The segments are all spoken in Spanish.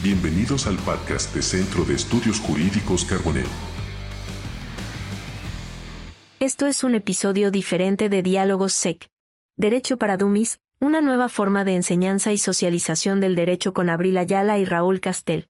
Bienvenidos al podcast de Centro de Estudios Jurídicos Carbonell. Esto es un episodio diferente de Diálogos SEC. Derecho para Dummies, una nueva forma de enseñanza y socialización del derecho con Abril Ayala y Raúl Castel.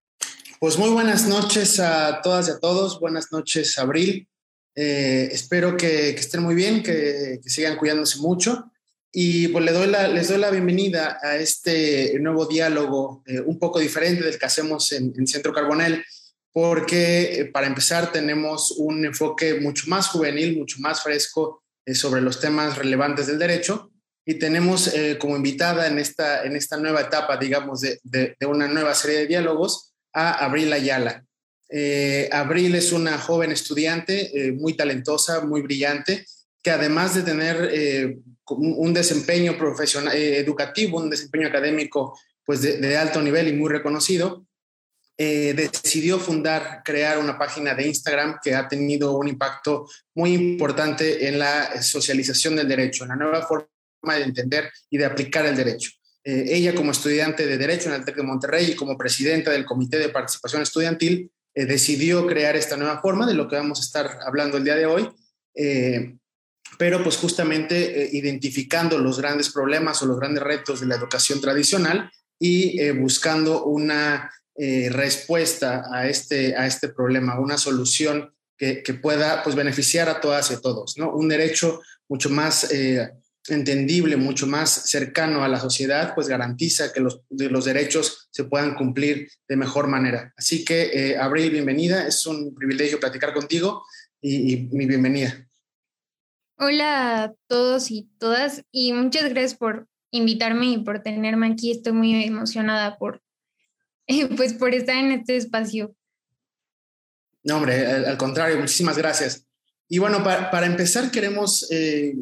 Pues muy buenas noches a todas y a todos. Buenas noches, Abril. Eh, espero que, estén muy bien, que, sigan cuidándose mucho. Y pues le doy la, les doy la bienvenida a este nuevo diálogo eh, un poco diferente del que hacemos en, Centro Carbonel, porque eh, para empezar tenemos un enfoque mucho más juvenil, mucho más fresco sobre los temas relevantes del derecho. Y tenemos como invitada en esta, en esta nueva etapa, digamos, de, de, de una nueva serie de diálogos a Abril Ayala. Eh, Abril es una joven estudiante eh, muy talentosa, muy brillante, que además de tener eh, un, desempeño profesional, educativo, un desempeño académico pues de, alto nivel y muy reconocido, decidió fundar, crear una página de Instagram que ha tenido un impacto muy importante en la socialización del derecho, en la nueva forma de entender y de aplicar el derecho. ella como estudiante de Derecho en el TEC de Monterrey y como presidenta del Comité de Participación Estudiantil, eh, decidió crear esta nueva forma de lo que vamos a estar hablando el día de hoy, eh, pero pues justamente eh, identificando los grandes problemas o los grandes retos de la educación tradicional y buscando una respuesta a este, a este problema, una solución que, que, pueda pues beneficiar a todas y todos, ¿no? Un derecho mucho más entendible, mucho más cercano a la sociedad, pues garantiza que los, los derechos se puedan cumplir de mejor manera. Así que, eh, Abril, bienvenida. Es un privilegio platicar contigo y, mi bienvenida. Hola a todos y todas y muchas gracias por invitarme y por tenerme aquí. Estoy muy emocionada por, pues, por estar en este espacio. No, hombre, al, contrario, muchísimas gracias. Y bueno, para, empezar, queremos eh,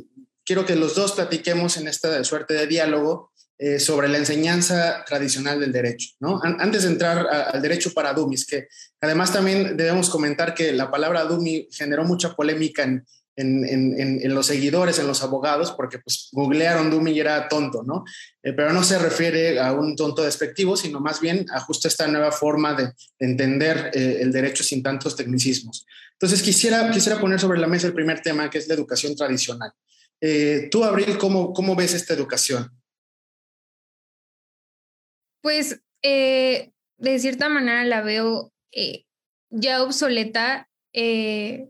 quiero que los dos platiquemos en esta suerte de diálogo eh, sobre la enseñanza tradicional del derecho. ¿no? antes de entrar al derecho para dummies, que además también debemos comentar que la palabra dummy generó mucha polémica en, en, en, los seguidores, en los abogados, porque pues googlearon dummy y era tonto, ¿no? Eh, pero no se refiere a un tonto despectivo, sino más bien a justo esta nueva forma de, entender eh, el derecho sin tantos tecnicismos. Entonces quisiera, quisiera poner sobre la mesa el primer tema, que es la educación tradicional. Eh, tú, Abril, ¿cómo, ¿cómo ves esta educación? Pues eh, de cierta manera la veo eh, ya obsoleta.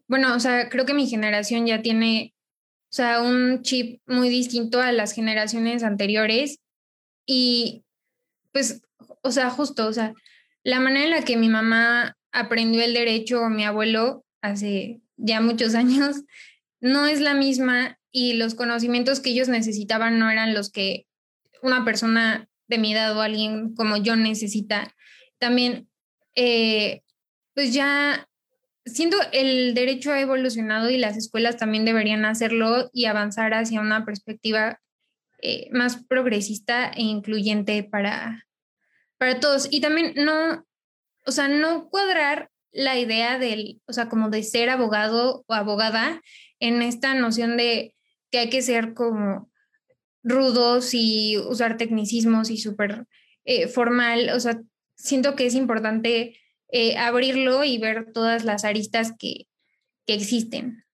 Bueno, o sea, creo que mi generación ya tiene, o sea, un chip muy distinto a las generaciones anteriores y pues, o sea, justo, o sea, la manera en la que mi mamá aprendió el derecho o mi abuelo hace ya muchos años no es la misma y los conocimientos que ellos necesitaban no eran los que una persona de mi edad o alguien como yo necesita. También, eh, pues ya siento el derecho ha evolucionado y las escuelas también deberían hacerlo y avanzar hacia una perspectiva eh, más progresista e incluyente para, para todos. Y también no, o sea, no cuadrar la idea del, o sea, como de ser abogado o abogada en esta noción de que hay que ser como rudos y usar tecnicismos y súper eh, formal. O sea, siento que es importante eh, abrirlo y ver todas las aristas que, que existen.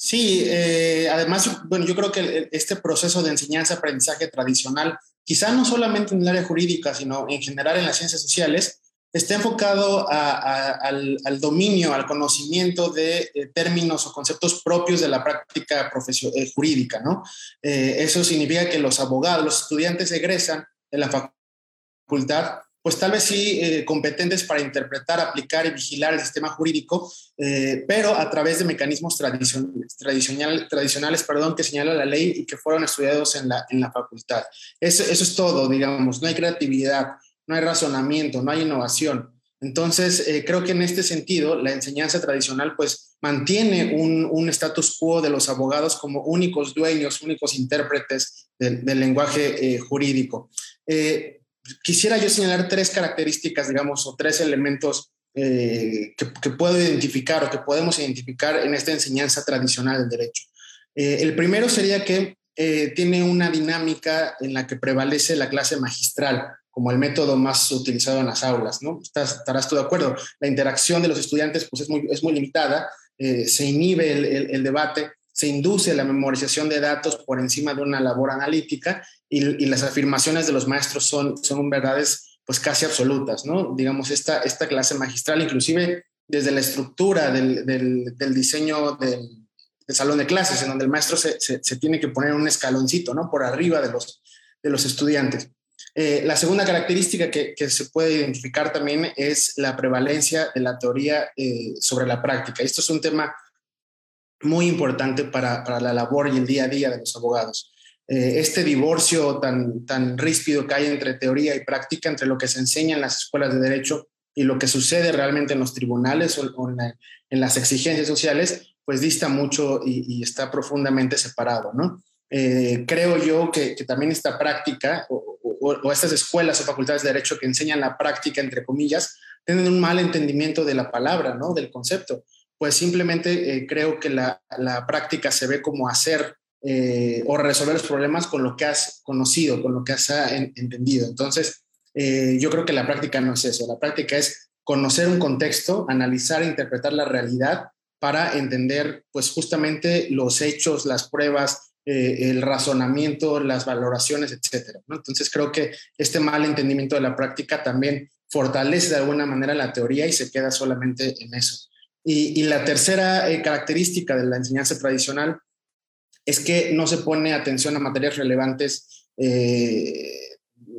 Sí, eh, además, bueno, yo creo que este proceso de enseñanza-aprendizaje tradicional, quizá no solamente en el área jurídica, sino en general en las ciencias sociales, está enfocado al, dominio, al conocimiento de eh, términos o conceptos propios de la práctica eh, jurídica, ¿no? Eso significa que los abogados, los estudiantes egresan de la facultad, pues tal vez sí competentes para interpretar, aplicar y vigilar el sistema jurídico, pero a través de mecanismos tradicionales, tradicionales perdón, que señala la ley y que fueron estudiados en la, en la facultad. Eso, eso es todo, digamos, no hay creatividad no hay razonamiento, no hay innovación. Entonces, eh, creo que en este sentido, la enseñanza tradicional pues mantiene un, status quo de los abogados como únicos dueños, únicos intérpretes del, lenguaje eh, jurídico. Eh, quisiera yo señalar tres características, digamos, o tres elementos que, que, puedo identificar o que podemos identificar en esta enseñanza tradicional del derecho. el primero sería que tiene una dinámica en la que prevalece la clase magistral como el método más utilizado en las aulas, ¿no? estarás tú de acuerdo. La interacción de los estudiantes pues, es, muy, es muy limitada, eh, se inhibe el, debate, se induce la memorización de datos por encima de una labor analítica y, las afirmaciones de los maestros son, son verdades pues casi absolutas, ¿no? Digamos, esta, esta clase magistral, inclusive desde la estructura del, del, diseño del, salón de clases, en donde el maestro se, se, se, tiene que poner un escaloncito, ¿no? Por arriba de los, de los estudiantes. Eh, la segunda característica que, que, se puede identificar también es la prevalencia de la teoría eh, sobre la práctica. Esto es un tema muy importante para, para, la labor y el día a día de los abogados. Eh, este divorcio tan, tan ríspido que hay entre teoría y práctica, entre lo que se enseña en las escuelas de derecho y lo que sucede realmente en los tribunales o, o en, la, en, las exigencias sociales, pues dista mucho y, y está profundamente separado, ¿no? Eh, creo yo que, que, también esta práctica o, o, o, estas escuelas o facultades de derecho que enseñan la práctica, entre comillas, tienen un mal entendimiento de la palabra, ¿no? Del concepto. Pues simplemente eh, creo que la, la, práctica se ve como hacer eh, o resolver los problemas con lo que has conocido, con lo que has en, entendido. Entonces, eh, yo creo que la práctica no es eso. La práctica es conocer un contexto, analizar e interpretar la realidad para entender, pues justamente los hechos, las pruebas, el razonamiento, las valoraciones. ¿no? Entonces creo que este mal entendimiento de la práctica también fortalece de alguna manera la teoría y se queda solamente en eso. Y, la tercera eh, característica de la enseñanza tradicional es que no se pone atención a materias relevantes eh,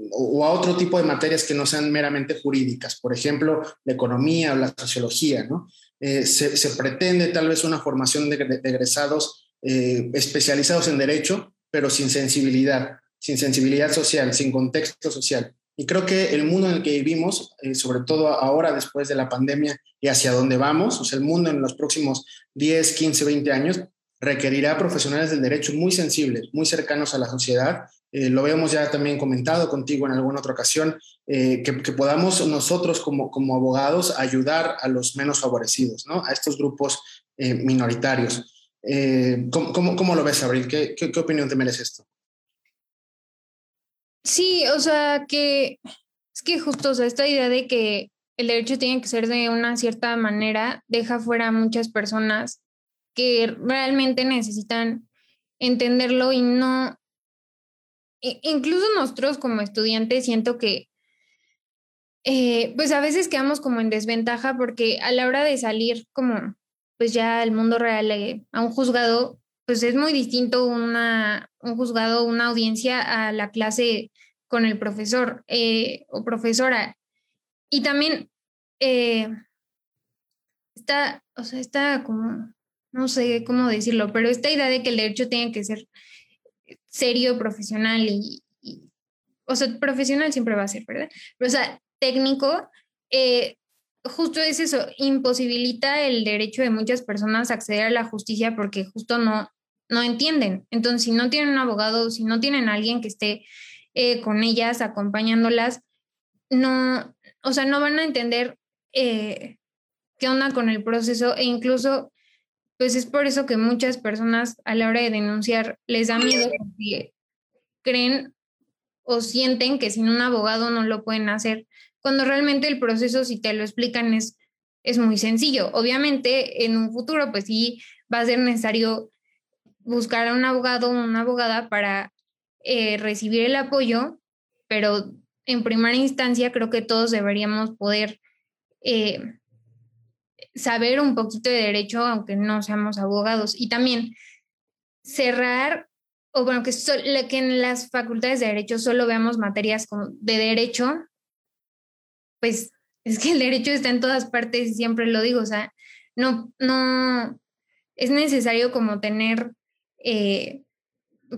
o a otro tipo de materias que no sean meramente jurídicas, por ejemplo, la economía o la sociología. ¿no? Eh, se, pretende tal vez una formación de, egresados especializados en derecho, pero sin sensibilidad, sin sensibilidad social, sin contexto social. Y creo que el mundo en el que vivimos, eh, sobre todo ahora después de la pandemia y hacia dónde vamos, o sea, el mundo en los próximos 10, 15, 20 años, requerirá profesionales del derecho muy sensibles, muy cercanos a la sociedad. Eh, lo habíamos ya también comentado contigo en alguna otra ocasión, eh, que, que, podamos nosotros como, como abogados ayudar a los menos favorecidos, ¿no? a estos grupos eh, minoritarios. Eh, ¿cómo, cómo, cómo, lo ves, Abril? ¿Qué, ¿Qué, qué, opinión te merece esto? Sí, o sea, que es que justo, o sea, esta idea de que el derecho tiene que ser de una cierta manera deja fuera a muchas personas que realmente necesitan entenderlo y no, incluso nosotros como estudiantes siento que eh, pues a veces quedamos como en desventaja porque a la hora de salir como pues ya el mundo real eh, a un juzgado, pues es muy distinto una, un juzgado, una audiencia a la clase con el profesor eh, o profesora. Y también eh, está, o sea, está como, no sé cómo decirlo, pero esta idea de que el derecho tiene que ser serio, profesional y, y o sea, profesional siempre va a ser, ¿verdad? Pero, o sea, técnico, eh, justo es eso, imposibilita el derecho de muchas personas a acceder a la justicia porque justo no, no entienden. Entonces, si no tienen un abogado, si no tienen alguien que esté eh, con ellas, acompañándolas, no, o sea, no van a entender eh, qué onda con el proceso e incluso, pues es por eso que muchas personas a la hora de denunciar les da miedo porque creen o sienten que sin un abogado no lo pueden hacer cuando realmente el proceso, si te lo explican, es, es muy sencillo. Obviamente, en un futuro, pues sí, va a ser necesario buscar a un abogado o una abogada para eh, recibir el apoyo, pero en primera instancia creo que todos deberíamos poder eh, saber un poquito de derecho, aunque no seamos abogados. Y también cerrar, o bueno, que, que en las facultades de derecho solo veamos materias como de derecho pues es que el derecho está en todas partes y siempre lo digo, o sea, no, no, es necesario como tener eh,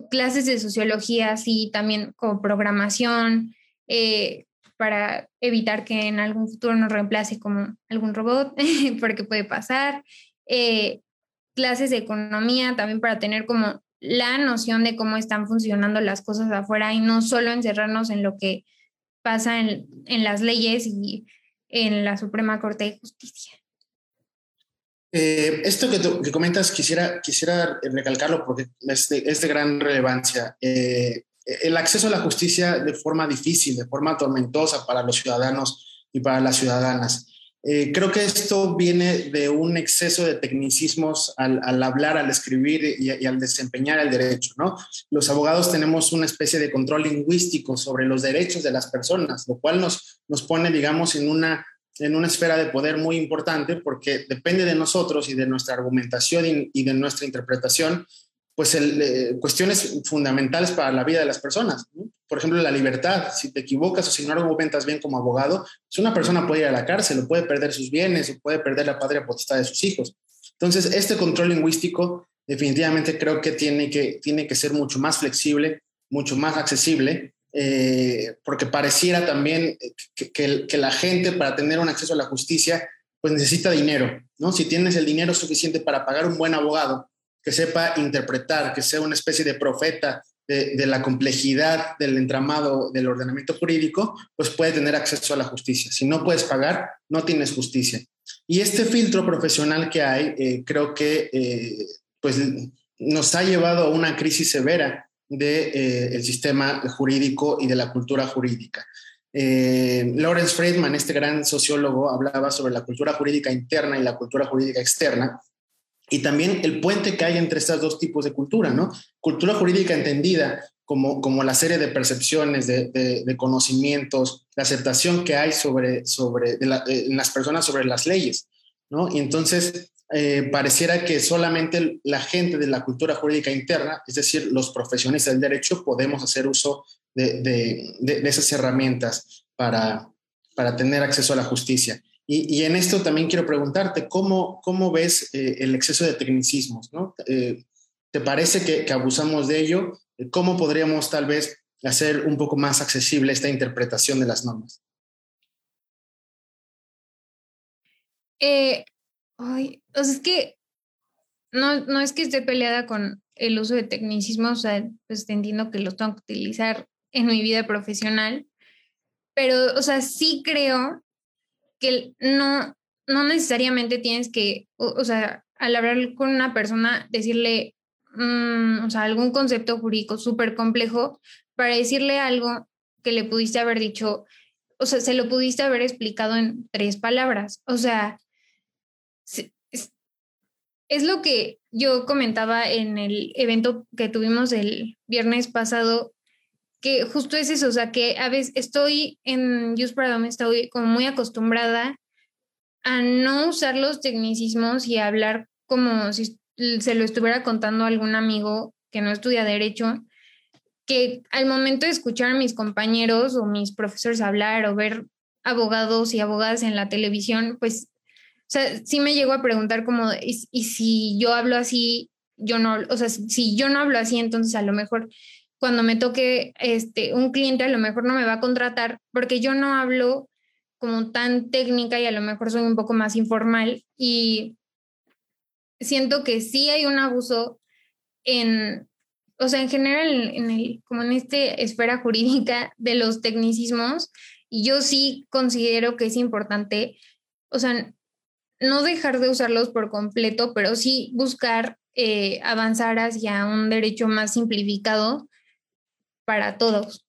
clases de sociología, así también como programación, eh, para evitar que en algún futuro nos reemplace como algún robot, porque puede pasar. Eh, clases de economía también para tener como la noción de cómo están funcionando las cosas afuera y no solo encerrarnos en lo que pasa en las leyes y en la Suprema Corte de Justicia. Eh, esto que, que, comentas quisiera, quisiera recalcarlo porque es de, es de gran relevancia. Eh, el acceso a la justicia de forma difícil, de forma tormentosa para los ciudadanos y para las ciudadanas. Eh, creo que esto viene de un exceso de tecnicismos al, hablar, al escribir y, al desempeñar el derecho, ¿no? Los abogados tenemos una especie de control lingüístico sobre los derechos de las personas, lo cual nos, nos pone, digamos, en una, en una esfera de poder muy importante porque depende de nosotros y de nuestra argumentación y de nuestra interpretación pues el, cuestiones fundamentales para la vida de las personas. Por ejemplo, la libertad. Si te equivocas o si no argumentas bien como abogado, pues una persona puede ir a la cárcel o puede perder sus bienes o puede perder la patria potestad de sus hijos. Entonces, este control lingüístico definitivamente creo que tiene que, tiene que ser mucho más flexible, mucho más accesible, eh, porque pareciera también que, que, que, la gente para tener un acceso a la justicia, pues necesita dinero, ¿no? Si tienes el dinero suficiente para pagar un buen abogado, que sepa interpretar, que sea una especie de profeta de, la complejidad del entramado del ordenamiento jurídico, pues puede tener acceso a la justicia. Si no puedes pagar, no tienes justicia. Y este filtro profesional que hay, eh, creo que eh, pues nos ha llevado a una crisis severa del de, eh, sistema jurídico y de la cultura jurídica. Lawrence Friedman, este gran sociólogo, hablaba sobre la cultura jurídica interna y la cultura jurídica externa, y también el puente que hay entre estos dos tipos de cultura, ¿no? Cultura jurídica entendida como, como la serie de percepciones, de, conocimientos, la aceptación que hay sobre, sobre eh, en las personas sobre las leyes, ¿no? Y entonces eh, pareciera que solamente la gente de la cultura jurídica interna, es decir, los profesionistas del derecho, podemos hacer uso de, de esas herramientas para, para tener acceso a la justicia. Y, en esto también quiero preguntarte, ¿cómo, cómo ves eh, el exceso de tecnicismos? ¿no? Eh, ¿Te parece que, que, abusamos de ello? ¿Cómo podríamos tal vez hacer un poco más accesible esta interpretación de las normas? Eh, ay, o sea, es que no, no es que esté peleada con el uso de tecnicismos, o sea, pues entiendo que los tengo que utilizar en mi vida profesional, pero, o sea, sí creo que no, no necesariamente tienes que, o, sea, al hablar con una persona, decirle, mm, o sea, algún concepto jurídico súper complejo para decirle algo que le pudiste haber dicho, o sea, se lo pudiste haber explicado en tres palabras. O sea, es, lo que yo comentaba en el evento que tuvimos el viernes pasado que justo es eso, o sea, que a veces estoy en Use Paradigm, estoy como muy acostumbrada a no usar los tecnicismos y a hablar como si se lo estuviera contando a algún amigo que no estudia derecho, que al momento de escuchar a mis compañeros o mis profesores hablar o ver abogados y abogadas en la televisión, pues, sea, sí me llego a preguntar como, y, y si yo hablo así, yo no, o sea, si yo no hablo así, entonces a lo mejor cuando me toque este, un cliente a lo mejor no me va a contratar porque yo no hablo como tan técnica y a lo mejor soy un poco más informal y siento que sí hay un abuso en, o sea, en general en el, como en esta esfera jurídica de los tecnicismos y yo sí considero que es importante, o sea, no dejar de usarlos por completo, pero sí buscar eh, avanzar hacia un derecho más simplificado para todos.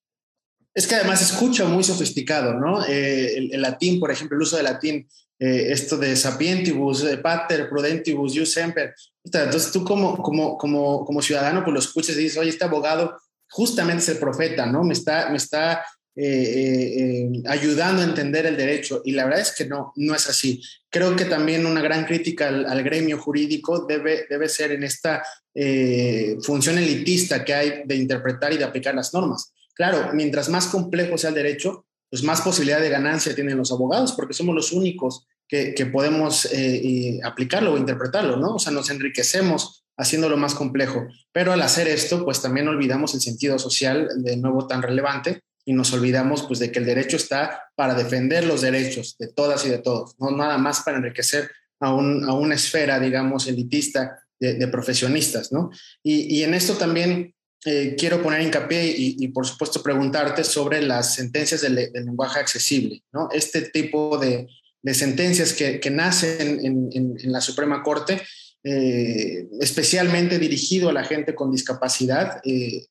Es que además escucha muy sofisticado, ¿no? Eh, el, latín, por ejemplo, el uso del latín, eh, esto de sapientibus, de pater, prudentibus, jus semper. Entonces tú como, como, como, como ciudadano, pues lo escuchas y dices, oye, este abogado justamente es el profeta, ¿no? Me está, me está eh, ayudando a entender el derecho. Y la verdad es que no, no es así. Creo que también una gran crítica al, al gremio jurídico debe, debe ser en esta eh, función elitista que hay de interpretar y de aplicar las normas. Claro, mientras más complejo sea el derecho, pues más posibilidad de ganancia tienen los abogados, porque somos los únicos que, podemos eh, aplicarlo o interpretarlo, ¿no? O sea, nos enriquecemos haciéndolo más complejo. Pero al hacer esto, pues también olvidamos el sentido social de nuevo tan relevante y nos olvidamos pues de que el derecho está para defender los derechos de todas y de todos, no nada más para enriquecer a, a una esfera, digamos, elitista de, profesionistas, ¿no? Y, en esto también eh, quiero poner hincapié y, por supuesto preguntarte sobre las sentencias del, lenguaje accesible, ¿no? Este tipo de, sentencias que, nacen en, la Suprema Corte, eh, especialmente dirigido a la gente con discapacidad, eh,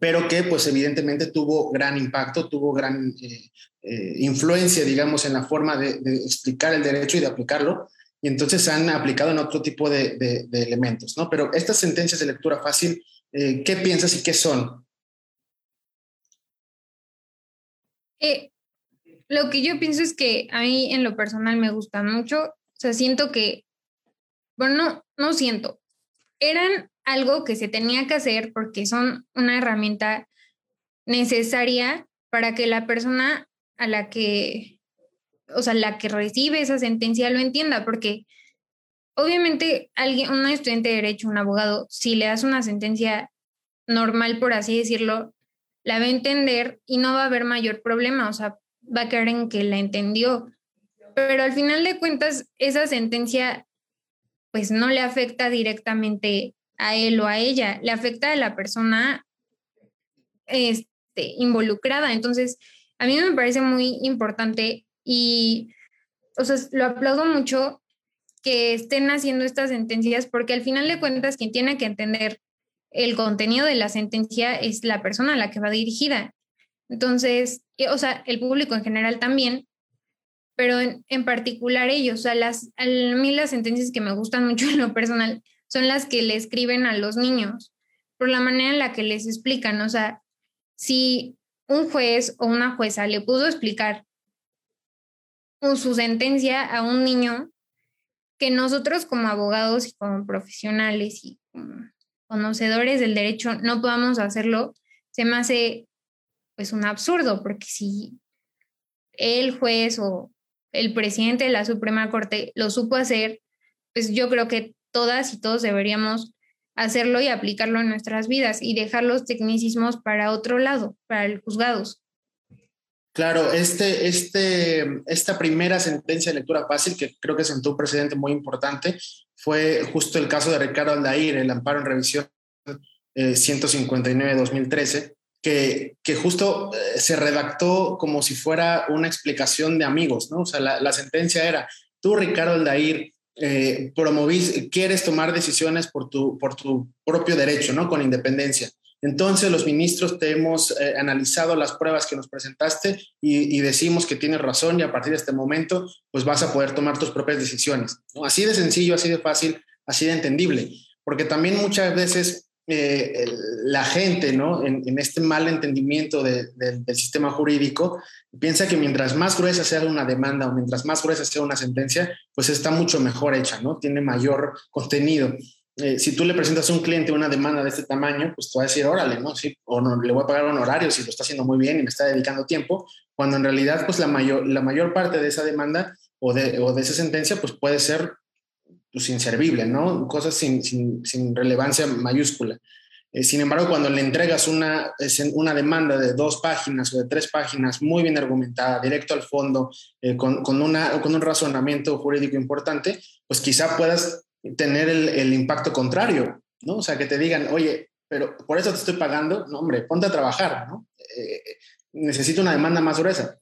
pero que pues evidentemente tuvo gran impacto, tuvo gran eh, eh, influencia, digamos, en la forma de, explicar el derecho y de aplicarlo, y entonces se han aplicado en otro tipo de, de, elementos, ¿no? Pero estas sentencias de lectura fácil, ¿qué piensas y qué son? lo que yo pienso es que a mí en lo personal me gusta mucho, o sea, siento que, bueno, no, no siento, eran algo que se tenía que hacer porque son una herramienta necesaria para que la persona a la que, o sea, la que recibe esa sentencia lo entienda, porque obviamente alguien, un estudiante de derecho, un abogado, si le das una sentencia normal, por así decirlo, la va a entender y no va a haber mayor problema, o sea, va a quedar en que la entendió. Pero al final de cuentas, esa sentencia pues no le afecta directamente a él o a ella, le afecta a la persona este, involucrada. Entonces, a mí me parece muy importante y, o sea, lo aplaudo mucho que estén haciendo estas sentencias porque al final de cuentas quien tiene que entender el contenido de la sentencia es la persona a la que va dirigida. Entonces, o sea, el público en general también, pero en, en particular ellos, o sea, las, a mí las sentencias que me gustan mucho en lo personal son las que le escriben a los niños, por la manera en la que les explican. O sea, si un juez o una jueza le pudo explicar su sentencia a un niño, que nosotros como abogados y como profesionales y conocedores del derecho no podamos hacerlo, se me hace pues un absurdo, porque si el juez o el presidente de la Suprema Corte lo supo hacer, pues yo creo que todas y todos deberíamos hacerlo y aplicarlo en nuestras vidas y dejar los tecnicismos para otro lado, para los juzgados. Claro, este, este, esta primera sentencia de lectura fácil, que creo que sentó un precedente muy importante, fue justo el caso de Ricardo Aldair, el amparo en revisión 159-2013, eh, que, que, justo eh, se redactó como si fuera una explicación de amigos, ¿no? O sea, la, la sentencia era, tú, Ricardo Aldair, eh, promovís, quieres tomar decisiones por tu, por tu propio derecho, ¿no? Con independencia. Entonces los ministros te hemos eh, analizado las pruebas que nos presentaste y, decimos que tienes razón y a partir de este momento pues vas a poder tomar tus propias decisiones. ¿no? Así de sencillo, así de fácil, así de entendible. Porque también muchas veces eh, la gente, ¿no? En, este mal entendimiento del sistema jurídico, piensa que mientras más gruesa sea una demanda o mientras más gruesa sea una sentencia, pues está mucho mejor hecha, ¿no? Tiene mayor contenido. Eh, si tú le presentas a un cliente una demanda de este tamaño, pues te va a decir, órale, ¿no? O no, le voy a pagar un horario si lo está haciendo muy bien y me está dedicando tiempo, cuando en realidad, pues la mayor, la mayor parte de esa demanda o de, o de esa sentencia, pues puede ser pues, inservible, ¿no? Cosas sin, sin, sin relevancia mayúscula. Eh, sin embargo, cuando le entregas una, una demanda de dos páginas o de tres páginas muy bien argumentada, directo al fondo, eh, con, con, una, con un razonamiento jurídico importante, pues quizá puedas tener el, el, impacto contrario, ¿no? O sea, que te digan, oye, pero por eso te estoy pagando, no, hombre, ponte a trabajar, ¿no? Eh, necesito una demanda más gruesa.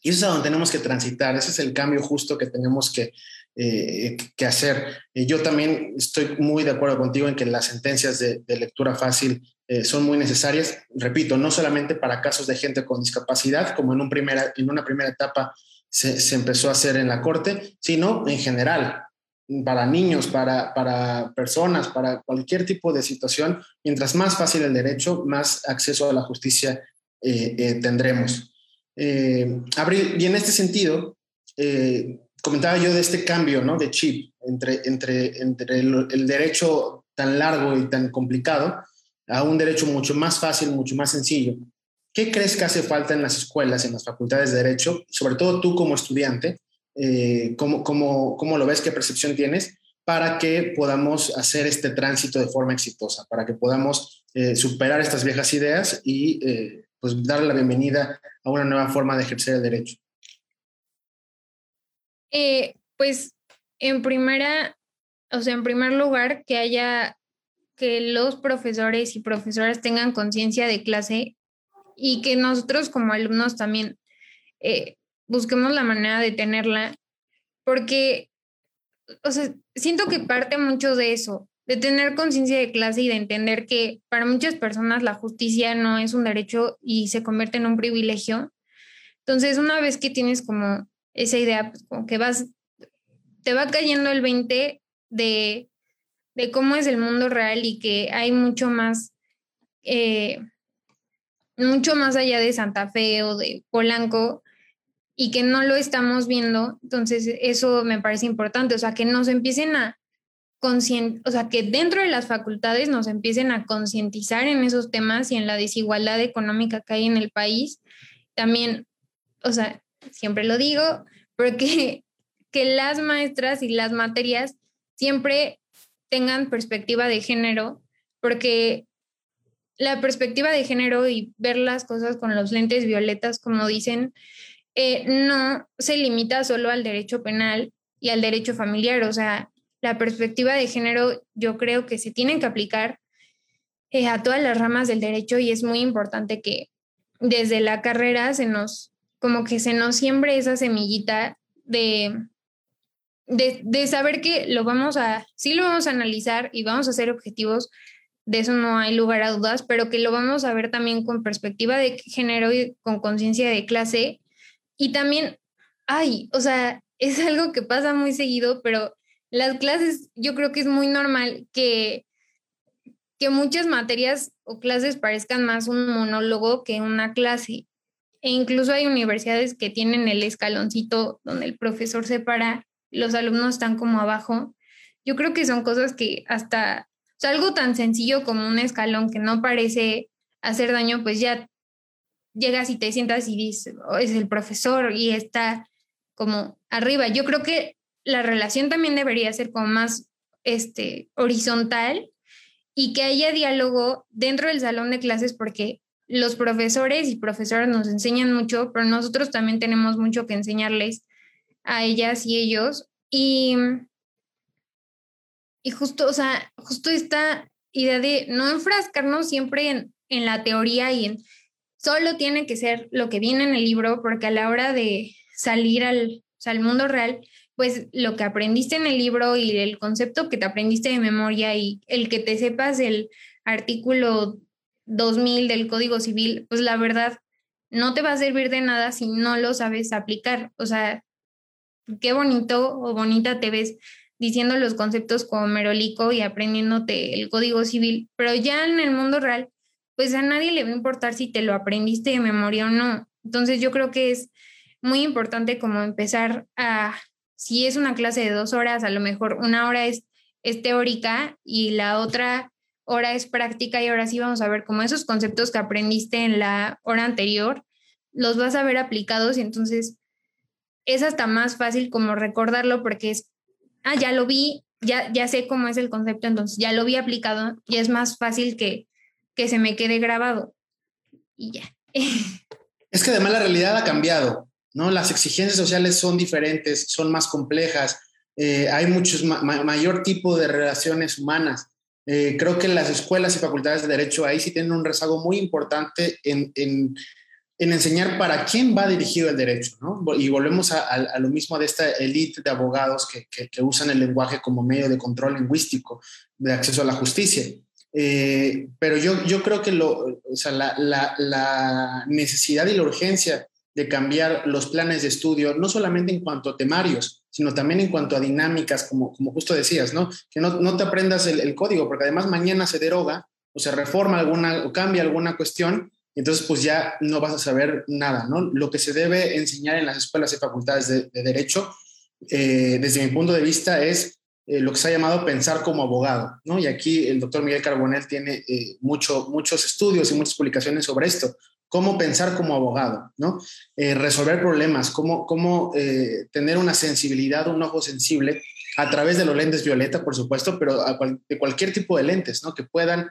Y eso es a donde tenemos que transitar, ese es el cambio justo que tenemos que, eh, que hacer. Eh, yo también estoy muy de acuerdo contigo en que las sentencias de, lectura fácil eh, son muy necesarias, repito, no solamente para casos de gente con discapacidad, como en, un primera, en una primera etapa se, se, empezó a hacer en la Corte, sino en general, para niños, para, para personas, para cualquier tipo de situación. Mientras más fácil el derecho, más acceso a la justicia tendremos. Abril, y en este sentido, comentaba yo de este cambio ¿no? de chip entre, entre, entre el, derecho tan largo y tan complicado a un derecho mucho más fácil, mucho más sencillo. ¿Qué crees que hace falta en las escuelas, en las facultades de derecho, sobre todo tú como estudiante? Eh, ¿cómo, cómo, cómo, lo ves? ¿Qué percepción tienes? Para que podamos hacer este tránsito de forma exitosa, para que podamos eh, superar estas viejas ideas y eh, pues darle la bienvenida a una nueva forma de ejercer el derecho. Eh, pues en primera, o sea, en primer lugar, que haya, que los profesores y profesoras tengan conciencia de clase y que nosotros como alumnos también eh, busquemos la manera de tenerla, porque, o sea, siento que parte mucho de eso, de tener conciencia de clase y de entender que para muchas personas la justicia no es un derecho y se convierte en un privilegio. Entonces, una vez que tienes como esa idea, pues como que vas, te va cayendo el 20 de, de cómo es el mundo real y que hay mucho más, eh, mucho más allá de Santa Fe o de Polanco y que no lo estamos viendo. Entonces, eso me parece importante, o sea, que nos empiecen a o sea, que dentro de las facultades nos empiecen a concientizar en esos temas y en la desigualdad económica que hay en el país. También, o sea, siempre lo digo, porque que las maestras y las materias siempre tengan perspectiva de género, porque la perspectiva de género y ver las cosas con los lentes violetas, como dicen, eh, no se limita solo al derecho penal y al derecho familiar, o sea, la perspectiva de género yo creo que se tiene que aplicar eh, a todas las ramas del derecho y es muy importante que desde la carrera se nos, como que se nos siembre esa semillita de, de, de saber que lo vamos a, sí lo vamos a analizar y vamos a hacer objetivos, de eso no hay lugar a dudas, pero que lo vamos a ver también con perspectiva de género y con conciencia de clase. Y también, ay, o sea, es algo que pasa muy seguido, pero las clases, yo creo que es muy normal que, que muchas materias o clases parezcan más un monólogo que una clase. E incluso hay universidades que tienen el escaloncito donde el profesor se para, los alumnos están como abajo. Yo creo que son cosas que hasta, o sea, algo tan sencillo como un escalón que no parece hacer daño, pues ya llegas y te sientas y dices, oh, es el profesor y está como arriba. Yo creo que la relación también debería ser como más este, horizontal y que haya diálogo dentro del salón de clases porque los profesores y profesoras nos enseñan mucho, pero nosotros también tenemos mucho que enseñarles a ellas y ellos. Y, y justo, o sea, justo esta idea de no enfrascarnos siempre en, en la teoría y en solo tiene que ser lo que viene en el libro, porque a la hora de salir al, al mundo real, pues lo que aprendiste en el libro y el concepto que te aprendiste de memoria y el que te sepas el artículo 2000 del Código Civil, pues la verdad no te va a servir de nada si no lo sabes aplicar. O sea, qué bonito o bonita te ves diciendo los conceptos como merolico y aprendiéndote el Código Civil, pero ya en el mundo real, pues a nadie le va a importar si te lo aprendiste de memoria o no. Entonces yo creo que es muy importante como empezar a si es una clase de dos horas, a lo mejor una hora es, es teórica y la otra hora es práctica y ahora sí vamos a ver cómo esos conceptos que aprendiste en la hora anterior los vas a ver aplicados y entonces es hasta más fácil como recordarlo porque es, ah, ya lo vi, ya, ya sé cómo es el concepto, entonces ya lo vi aplicado y es más fácil que, que se me quede grabado. Y ya. Es que además la realidad ha cambiado. ¿no? Las exigencias sociales son diferentes, son más complejas, eh, hay muchos mayor tipo de relaciones humanas. Eh, creo que las escuelas y facultades de derecho ahí sí tienen un rezago muy importante en, enseñar para quién va dirigido el derecho, Y volvemos a, lo mismo de esta élite de abogados que, usan el lenguaje como medio de control lingüístico, de acceso a la justicia. Eh, pero yo, yo creo que lo, la, la, necesidad y la urgencia de cambiar los planes de estudio, no solamente en cuanto a temarios, sino también en cuanto a dinámicas, como, como justo decías, ¿no? Que no, no te aprendas el, código, porque además mañana se deroga o se reforma alguna o cambia alguna cuestión, entonces pues ya no vas a saber nada, ¿no? Lo que se debe enseñar en las escuelas y facultades de, Derecho, eh, desde mi punto de vista, es eh, lo que se ha llamado pensar como abogado, ¿no? Y aquí el doctor Miguel Carbonell tiene eh, mucho, muchos estudios y muchas publicaciones sobre esto cómo pensar como abogado, ¿no? Eh, resolver problemas, cómo, cómo eh, tener una sensibilidad, un ojo sensible a través de los lentes violeta, por supuesto, pero de cualquier tipo de lentes, ¿no? Que puedan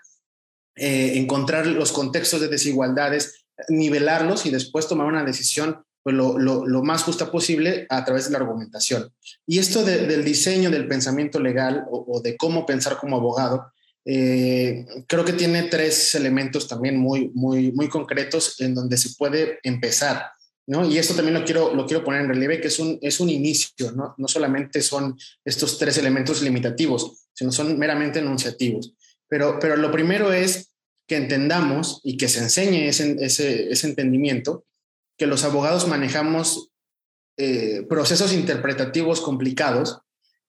eh, encontrar los contextos de desigualdades, nivelarlos y después tomar una decisión pues, lo, lo, más justa posible a través de la argumentación. Y esto del diseño del pensamiento legal o de cómo pensar como abogado, eh, creo que tiene tres elementos también muy, muy, muy concretos en donde se puede empezar. ¿no? Y esto también lo quiero, lo quiero poner en relieve, que es un, es un inicio, ¿no? No solamente son estos tres elementos limitativos, sino son meramente enunciativos. Pero, pero lo primero es que entendamos y que se enseñe ese, ese, ese entendimiento, que los abogados manejamos eh, procesos interpretativos complicados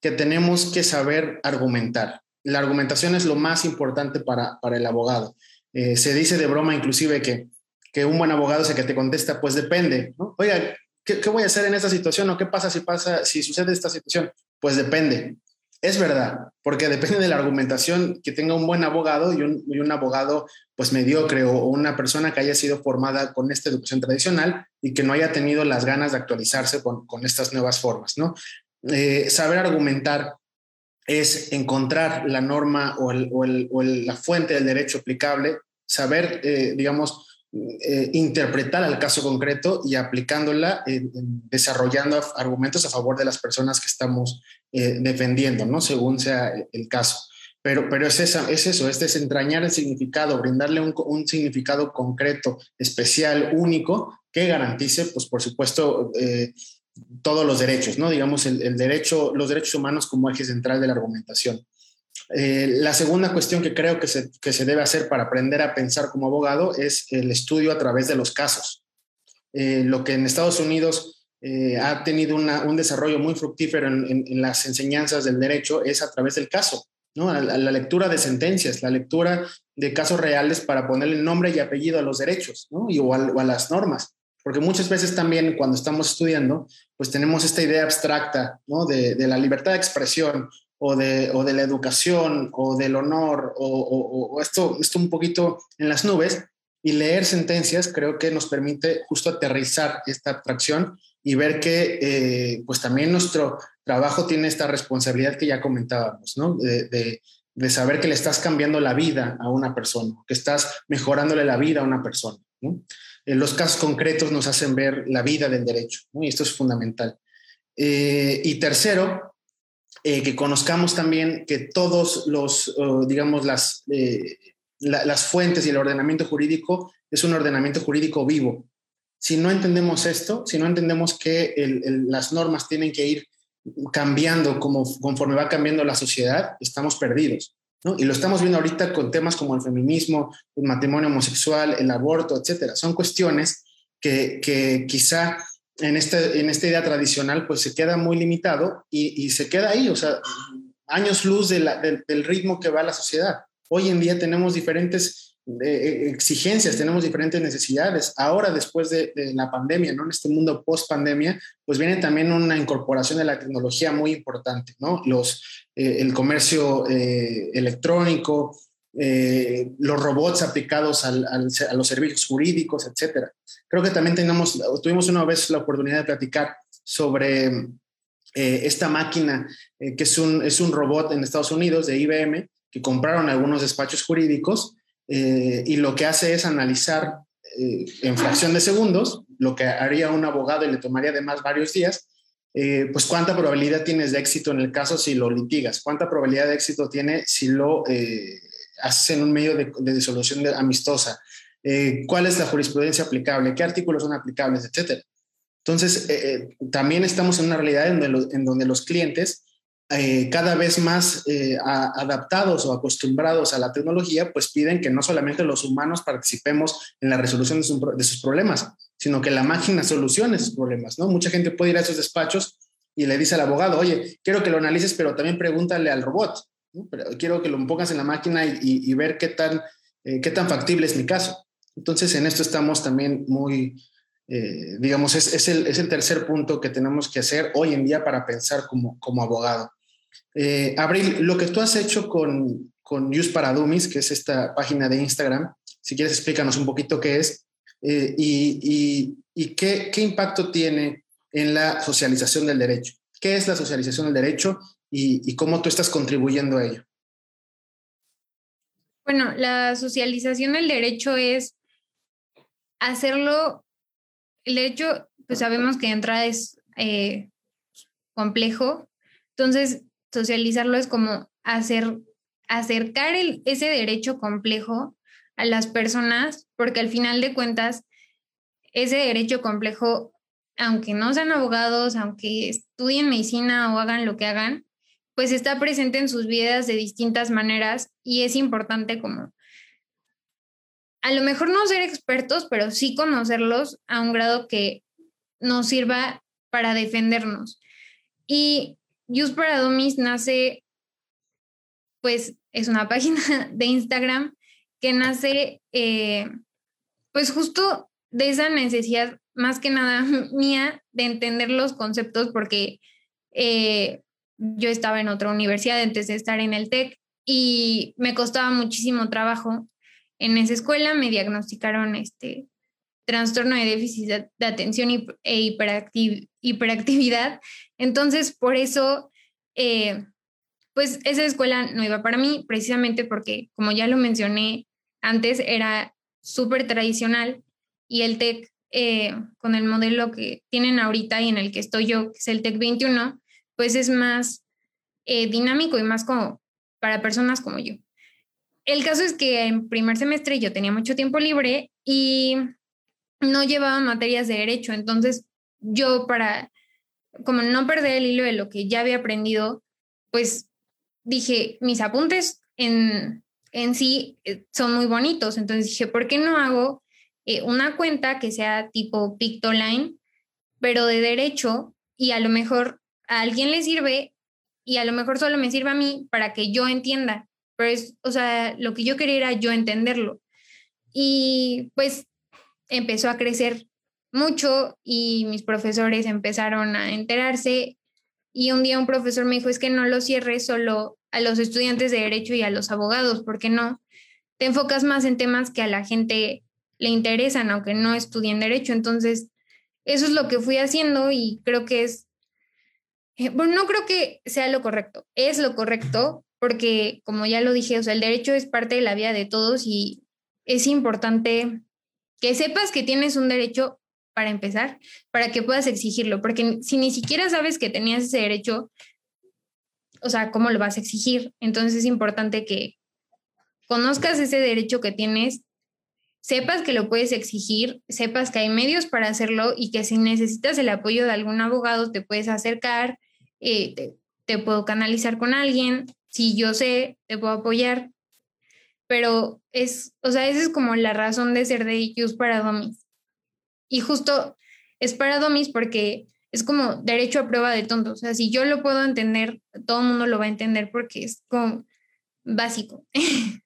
que tenemos que saber argumentar. La argumentación es lo más importante para, para el abogado. Eh, se dice de broma inclusive que, que un buen abogado es el que te contesta, pues depende, ¿no? Oiga, ¿qué, ¿qué, voy a hacer en esta situación o qué pasa si pasa, si sucede esta situación? Pues depende. Es verdad, porque depende de la argumentación que tenga un buen abogado y un, y un abogado pues mediocre o, una persona que haya sido formada con esta educación tradicional y que no haya tenido las ganas de actualizarse con, con estas nuevas formas, ¿no? Eh, saber argumentar es encontrar la norma o, el, o, el, la fuente del derecho aplicable, saber, eh, digamos, eh, interpretar al caso concreto y aplicándola, eh, desarrollando argumentos a favor de las personas que estamos defendiendo, ¿no? Según sea el caso. Pero, pero es, esa, es eso, es desentrañar el significado, brindarle un, un, significado concreto, especial, único, que garantice, pues por supuesto, todos los derechos, ¿no? Digamos, el, derecho, los derechos humanos como eje central de la argumentación. Eh, la segunda cuestión que creo que se, que se, debe hacer para aprender a pensar como abogado es el estudio a través de los casos. Eh, lo que en Estados Unidos eh, ha tenido una, un desarrollo muy fructífero en, en, las enseñanzas del derecho es a través del caso, ¿no? La, la, lectura de sentencias, la lectura de casos reales para ponerle nombre y apellido a los derechos ¿no? y, a, o a las normas. Porque muchas veces también cuando estamos estudiando, pues tenemos esta idea abstracta ¿no? de, de la libertad de expresión o de, o de la educación o del honor o, o, o, esto, esto un poquito en las nubes y leer sentencias creo que nos permite justo aterrizar esta abstracción y ver que eh, pues también nuestro trabajo tiene esta responsabilidad que ya comentábamos, ¿no? De, de, de, saber que le estás cambiando la vida a una persona, que estás mejorándole la vida a una persona, ¿no? Eh, los casos concretos nos hacen ver la vida del derecho. Y esto es fundamental. Eh, y tercero, eh, que conozcamos también que todos los, digamos, las, la, las fuentes y el ordenamiento jurídico es un ordenamiento jurídico vivo. Si no entendemos esto, si no entendemos que las normas tienen que ir cambiando como, conforme va cambiando la sociedad, estamos perdidos. ¿No? Y lo estamos viendo ahorita con temas como el feminismo, el matrimonio homosexual, el aborto, etcétera. Son cuestiones que, que quizá en, este, en esta idea tradicional, pues se queda muy limitado y, y se queda ahí, o sea, años luz de del ritmo que va la sociedad. Hoy en día tenemos diferentes eh, exigencias, tenemos diferentes necesidades. Ahora, después de, de, la pandemia, ¿no? En este mundo post pandemia, pues viene también una incorporación de la tecnología muy importante, ¿no? Los, eh, el comercio eh, electrónico, eh, los robots aplicados al, al, a los servicios jurídicos, etcétera. Creo que también tenemos, tuvimos una vez la oportunidad de platicar sobre eh, esta máquina eh, que es un, es un robot en Estados Unidos de IBM que compraron algunos despachos jurídicos eh, y lo que hace es analizar eh, en fracción de segundos lo que haría un abogado y le tomaría además varios días, eh, pues cuánta probabilidad tienes de éxito en el caso si lo litigas, cuánta probabilidad de éxito tiene si lo haces en un medio de, de disolución amistosa, cuál es la jurisprudencia aplicable, qué artículos son aplicables, etcétera. Entonces, también estamos en una realidad en donde los clientes, eh, cada vez más a, adaptados o acostumbrados a la tecnología, pues piden que no solamente los humanos participemos en la resolución de, su, de sus problemas, sino que la máquina solucione esos problemas, ¿no? Mucha gente puede ir a esos despachos y le dice al abogado, oye, quiero que lo analices, pero también pregúntale al robot, ¿no? Quiero que lo pongas en la máquina y, y, y ver qué tan, eh, qué tan factible es mi caso. Entonces, en esto estamos también muy, eh, digamos, es, es, el, es, el, tercer punto que tenemos que hacer hoy en día para pensar como, como abogado. Eh, Abril, lo que tú has hecho con, con Use para Dummies, que es esta página de Instagram, si quieres explícanos un poquito qué es eh, y, y, qué, impacto tiene en la socialización del derecho. ¿Qué es la socialización del derecho y, y cómo tú estás contribuyendo a ello? Bueno, la socialización del derecho es hacerlo, el derecho, pues sabemos que de entrada es eh, complejo, entonces socializarlo es como hacer, acercar el, ese derecho complejo a las personas, porque al final de cuentas, ese derecho complejo, aunque no sean abogados, aunque estudien medicina o hagan lo que hagan, pues está presente en sus vidas de distintas maneras y es importante como a lo mejor no ser expertos, pero sí conocerlos a un grado que nos sirva para defendernos. Y Use para nace, pues es una página de Instagram que nace, eh, pues justo de esa necesidad, más que nada mía, de entender los conceptos, porque eh, yo estaba en otra universidad antes de estar en el TEC y me costaba muchísimo trabajo. En esa escuela me diagnosticaron este trastorno de déficit de, atención e hiperactividad. Entonces, por eso, eh, pues esa escuela no iba para mí, precisamente porque, como ya lo mencioné antes, era súper tradicional y el TEC, eh, con el modelo que tienen ahorita y en el que estoy yo, que es el TEC 21, pues es más eh, dinámico y más como para personas como yo. El caso es que en primer semestre yo tenía mucho tiempo libre y no llevaba materias de derecho, entonces yo para, como no perder el hilo de lo que ya había aprendido, pues dije, mis apuntes en, en sí eh, son muy bonitos, entonces dije, ¿por qué no hago eh, una cuenta que sea tipo Pictoline, pero de derecho y a lo mejor a alguien le sirve y a lo mejor solo me sirve a mí para que yo entienda, pero es, o sea, lo que yo quería era yo entenderlo. Y pues empezó a crecer mucho y mis profesores empezaron a enterarse y un día un profesor me dijo, es que no lo cierres solo a los estudiantes de derecho y a los abogados, porque no? Te enfocas más en temas que a la gente le interesan, aunque no estudien derecho. Entonces, eso es lo que fui haciendo y creo que es, eh, bueno, no creo que sea lo correcto, es lo correcto, porque como ya lo dije, o sea, el derecho es parte de la vida de todos y es importante que sepas que tienes un derecho para empezar, para que puedas exigirlo, porque si ni siquiera sabes que tenías ese derecho, o sea, ¿cómo lo vas a exigir? Entonces es importante que conozcas ese derecho que tienes, sepas que lo puedes exigir, sepas que hay medios para hacerlo y que si necesitas el apoyo de algún abogado te puedes acercar, eh, te, te puedo canalizar con alguien, si yo sé, te puedo apoyar, pero es, o sea, esa es como la razón de ser de Use para Dummies. Y justo es para Dummies porque es como derecho a prueba de tonto. O sea, si yo lo puedo entender, todo el mundo lo va a entender porque es como básico.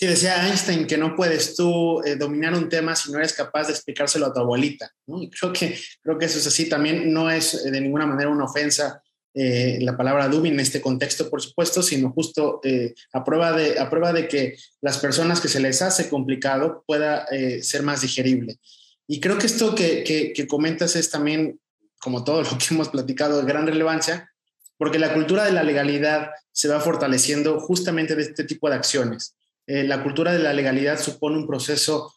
Sí, decía Einstein que no puedes tú eh, dominar un tema si no eres capaz de explicárselo a tu abuelita. Y creo que, creo que eso es así. También no es eh, de ninguna manera una ofensa eh, la palabra Dubi en este contexto, por supuesto, sino justo eh, a, prueba de, a prueba de que las personas que se les hace complicado pueda eh, ser más digerible. Y creo que esto que, que, comentas es también, como todo lo que hemos platicado, de gran relevancia, porque la cultura de la legalidad se va fortaleciendo justamente de este tipo de acciones. la cultura de la legalidad supone un proceso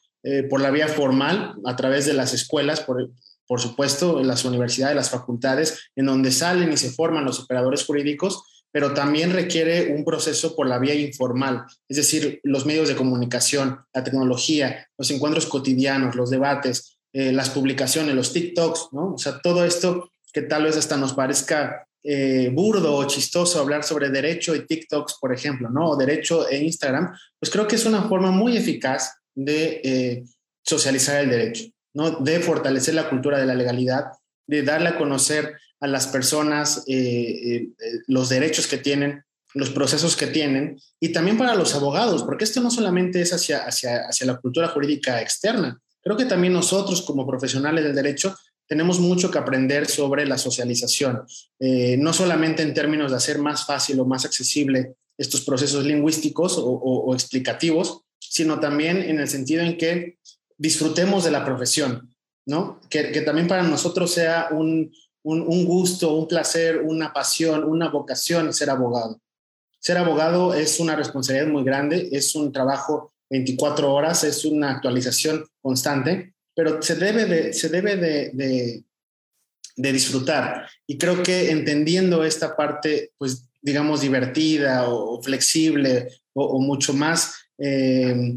por la vía formal, a través de las escuelas, por, por supuesto, las universidades, las facultades, en donde salen y se forman los operadores jurídicos, pero también requiere un proceso por la vía informal, es decir, los medios de comunicación, la tecnología, los encuentros cotidianos, los debates, eh, las publicaciones, los TikToks, ¿no? O sea, todo esto que tal vez hasta nos parezca eh, burdo o chistoso hablar sobre derecho y TikToks, por ejemplo, ¿no? O derecho e Instagram, pues creo que es una forma muy eficaz de eh, socializar el derecho. ¿No? de fortalecer la cultura de la legalidad, de darle a conocer a las personas eh, eh, eh, los derechos que tienen, los procesos que tienen, y también para los abogados, porque esto no solamente es hacia, hacia, hacia la cultura jurídica externa, creo que también nosotros como profesionales del derecho tenemos mucho que aprender sobre la socialización, no solamente en términos de hacer más fácil o más accesible estos procesos lingüísticos o, o explicativos, sino también en el sentido en que disfrutemos de la profesión, ¿no? Que, también para nosotros sea un, gusto, un placer, una pasión, una vocación ser abogado. Ser abogado es una responsabilidad muy grande, es un trabajo 24 horas, es una actualización constante, pero se debe de, se debe de, disfrutar. Y creo que entendiendo esta parte, pues digamos, divertida o, flexible o, mucho más eh,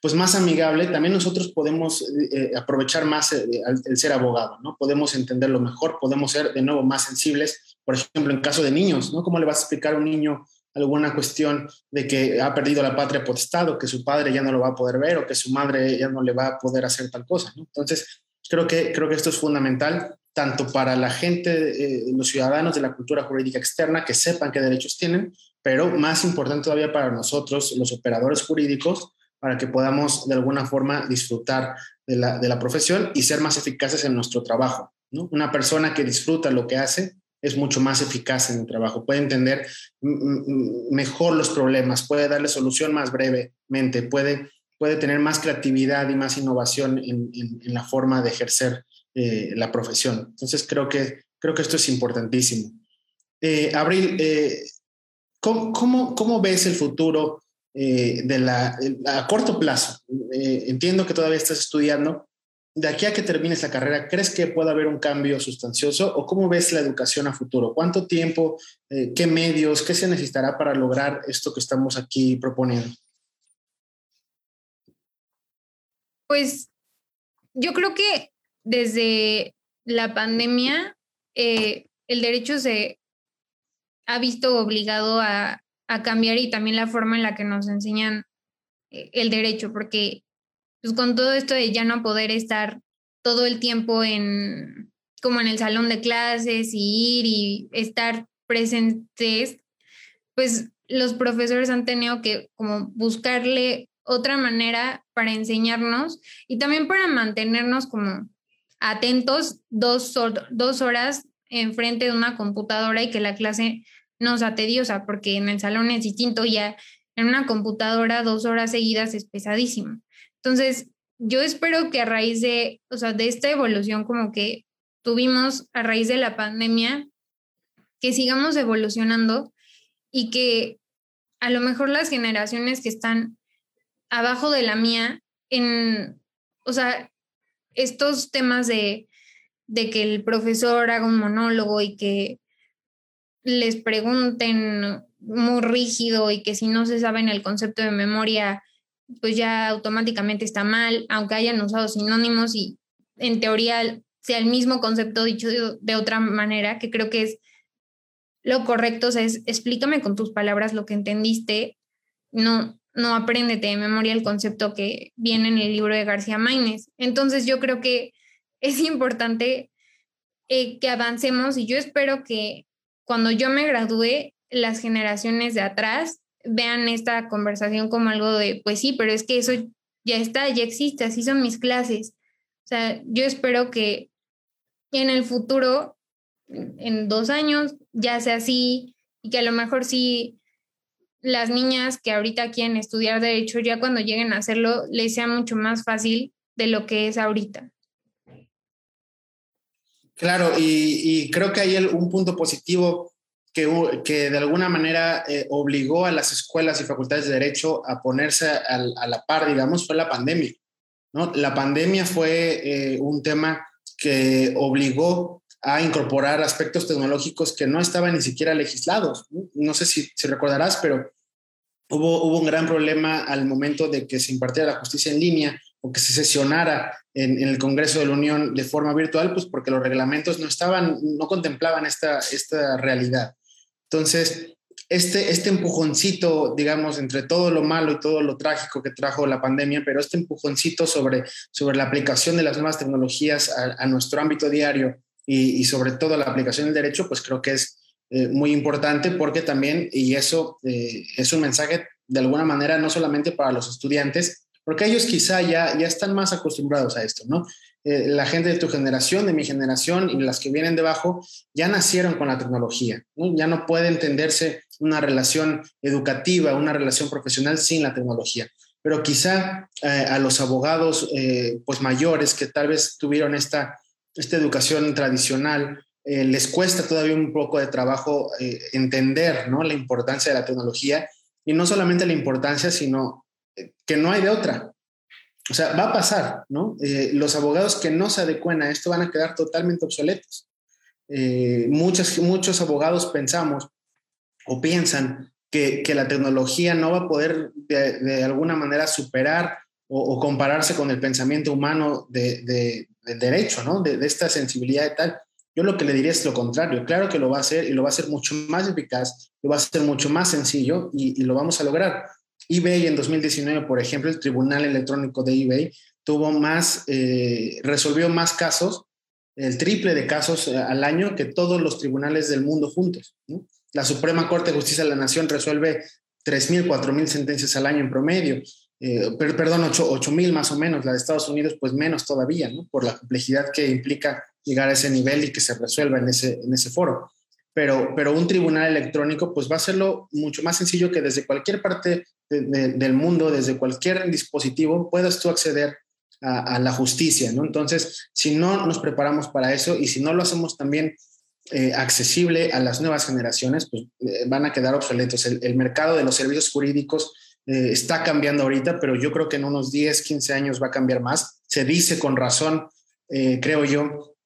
pues más amigable, también nosotros podemos eh, aprovechar más el, ser abogado, ¿no? Podemos entenderlo mejor, podemos ser de nuevo más sensibles, por ejemplo, en caso de niños, ¿no? ¿Cómo le vas a explicar a un niño alguna cuestión de que ha perdido la patria potestad o que su padre ya no lo va a poder ver o que su madre ya no le va a poder hacer tal cosa, ¿no? Entonces, creo que, creo que esto es fundamental tanto para la gente, eh, los ciudadanos de la cultura jurídica externa, que sepan qué derechos tienen, pero más importante todavía para nosotros, los operadores jurídicos, para que podamos de alguna forma disfrutar de la, de la profesión y ser más eficaces en nuestro trabajo. ¿no? Una persona que disfruta lo que hace es mucho más eficaz en el trabajo, puede entender mejor los problemas, puede darle solución más brevemente, puede, puede tener más creatividad y más innovación en, en, la forma de ejercer eh, la profesión. Entonces creo que, creo que esto es importantísimo. Eh, Abril, eh, ¿cómo, cómo, cómo, ves el futuro de la, a corto plazo? entiendo que todavía estás estudiando, de aquí a que termines la carrera, ¿crees que pueda haber un cambio sustancioso o cómo ves la educación a futuro? ¿Cuánto tiempo, eh, qué medios, qué se necesitará para lograr esto que estamos aquí proponiendo? Pues yo creo que desde la pandemia eh, el derecho se ha visto obligado a, a, cambiar y también la forma en la que nos enseñan eh, el derecho, porque pues con todo esto de ya no poder estar todo el tiempo en como en el salón de clases y ir y estar presentes, pues los profesores han tenido que como buscarle otra manera para enseñarnos y también para mantenernos como atentos dos, dos horas enfrente de una computadora y que la clase no sea tediosa, porque en el salón es distinto, ya en una computadora dos horas seguidas es pesadísimo. Entonces, yo espero que a raíz de, o sea, de esta evolución como que tuvimos a raíz de la pandemia, que sigamos evolucionando y que a lo mejor las generaciones que están abajo de la mía, en, o sea, estos temas de, de que el profesor haga un monólogo y que les pregunten muy rígido y que si no se saben el concepto de memoria, pues ya automáticamente está mal, aunque hayan usado sinónimos y en teoría sea el mismo concepto dicho de, otra manera, que creo que es lo correcto, o sea, es explícame con tus palabras lo que entendiste, no, no apréndete de memoria el concepto que viene en el libro de García Maínez. Entonces yo creo que es importante eh, que avancemos y yo espero que cuando yo me gradúe, las generaciones de atrás vean esta conversación como algo de, pues sí, pero es que eso ya está, ya existe, así son mis clases. O sea, yo espero que en el futuro, en dos años, ya sea así y que a lo mejor sí las niñas que ahorita quieren estudiar derecho, ya cuando lleguen a hacerlo, les sea mucho más fácil de lo que es ahorita. Claro, y, creo que hay un punto positivo que, de alguna manera eh, obligó a las escuelas y facultades de derecho a ponerse a, la par, digamos, fue la pandemia. ¿no? La pandemia fue eh, un tema que obligó a incorporar aspectos tecnológicos que no estaban ni siquiera legislados. No, sé si, si, recordarás, pero hubo, hubo un gran problema al momento de que se impartiera la justicia en línea o que se sesionara en, en, el Congreso de la Unión de forma virtual, pues porque los reglamentos no estaban, no contemplaban esta, esta realidad. Entonces, este, este empujoncito, digamos, entre todo lo malo y todo lo trágico que trajo la pandemia, pero este empujoncito sobre, sobre la aplicación de las nuevas tecnologías a, nuestro ámbito diario y, sobre todo la aplicación del derecho, pues creo que es eh, muy importante porque también, y eso eh, es un mensaje de alguna manera no solamente para los estudiantes, porque ellos quizá ya, ya están más acostumbrados a esto, ¿no? Eh, la gente de tu generación, de mi generación y las que vienen debajo, ya nacieron con la tecnología, ya no puede entenderse una relación educativa, una relación profesional sin la tecnología. Pero quizá eh, a los abogados eh, pues mayores que tal vez tuvieron esta, esta educación tradicional, les cuesta todavía un poco de trabajo entender ¿no? la importancia de la tecnología y no solamente la importancia, sino que no hay de otra. O sea, va a pasar, ¿no? Eh, los abogados que no se adecuen a esto van a quedar totalmente obsoletos. Eh, muchos abogados pensamos o piensan que, la tecnología no va a poder de, alguna manera superar o, compararse con el pensamiento humano de, del derecho, ¿no? De, esta sensibilidad y tal. Yo lo que le diría es lo contrario. Claro que lo va a hacer y lo va a hacer mucho más eficaz, lo va a hacer mucho más sencillo y, lo vamos a lograr. eBay en 2019, por ejemplo, el Tribunal Electrónico de eBay tuvo más, eh, resolvió más casos, el triple de casos eh, al año que todos los tribunales del mundo juntos. La Suprema Corte de Justicia de la Nación resuelve 3.000, 4.000 sentencias al año en promedio. Eh, perdón, 8 mil más o menos, la de Estados Unidos pues menos todavía, ¿no? Por la complejidad que implica llegar a ese nivel y que se resuelva en ese, en ese foro. Pero, pero un tribunal electrónico pues va a hacerlo mucho más sencillo que desde cualquier parte del mundo, desde cualquier dispositivo, puedas tú acceder a, la justicia, ¿no? Entonces, si no nos preparamos para eso y si no lo hacemos también eh, accesible a las nuevas generaciones, pues eh, van a quedar obsoletos. El, mercado de los servicios jurídicos eh, está cambiando ahorita, pero yo creo que en unos 10, 15 años va a cambiar más. Se dice con razón, creo yo,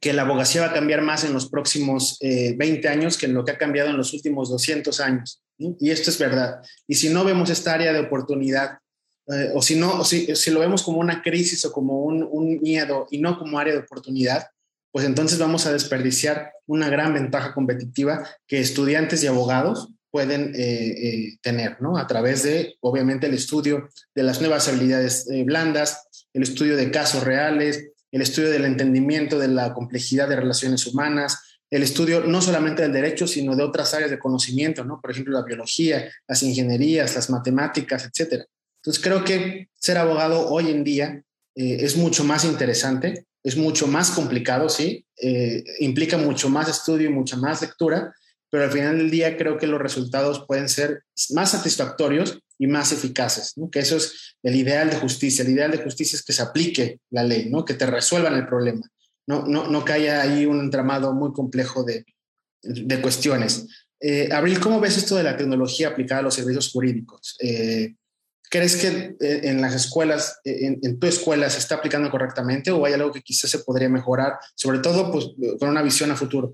que la abogacía va a cambiar más en los próximos 20 eh, años que en lo que ha cambiado en los últimos 200 años. Y esto es verdad. Y si no vemos esta área de oportunidad, o si no, si, lo vemos como una crisis o como un, un miedo y no como área de oportunidad, pues entonces vamos a desperdiciar una gran ventaja competitiva que estudiantes y abogados pueden eh, eh, tener, ¿no? A través de, obviamente, el estudio de las nuevas habilidades eh, blandas, el estudio de casos reales, el estudio del entendimiento de la complejidad de relaciones humanas, el estudio no solamente del derecho, sino de otras áreas de conocimiento, ¿no? Por ejemplo, la biología, las ingenierías, las matemáticas, etcétera. Entonces, creo que ser abogado hoy en día es mucho más interesante, es mucho más complicado, ¿sí? implica mucho más estudio y mucha más lectura, pero al final del día creo que los resultados pueden ser más satisfactorios y más eficaces, ¿no? que eso es el ideal de justicia. El ideal de justicia es que se aplique la ley, ¿no? que te resuelvan el problema, no, no, no que haya ahí un entramado muy complejo de, de cuestiones. Eh, Abril, ¿cómo ves esto de la tecnología aplicada a los servicios jurídicos? Eh, ¿Crees que eh, en las escuelas, en, en, tu escuela, se está aplicando correctamente o hay algo que quizás se podría mejorar, sobre todo pues, con una visión a futuro?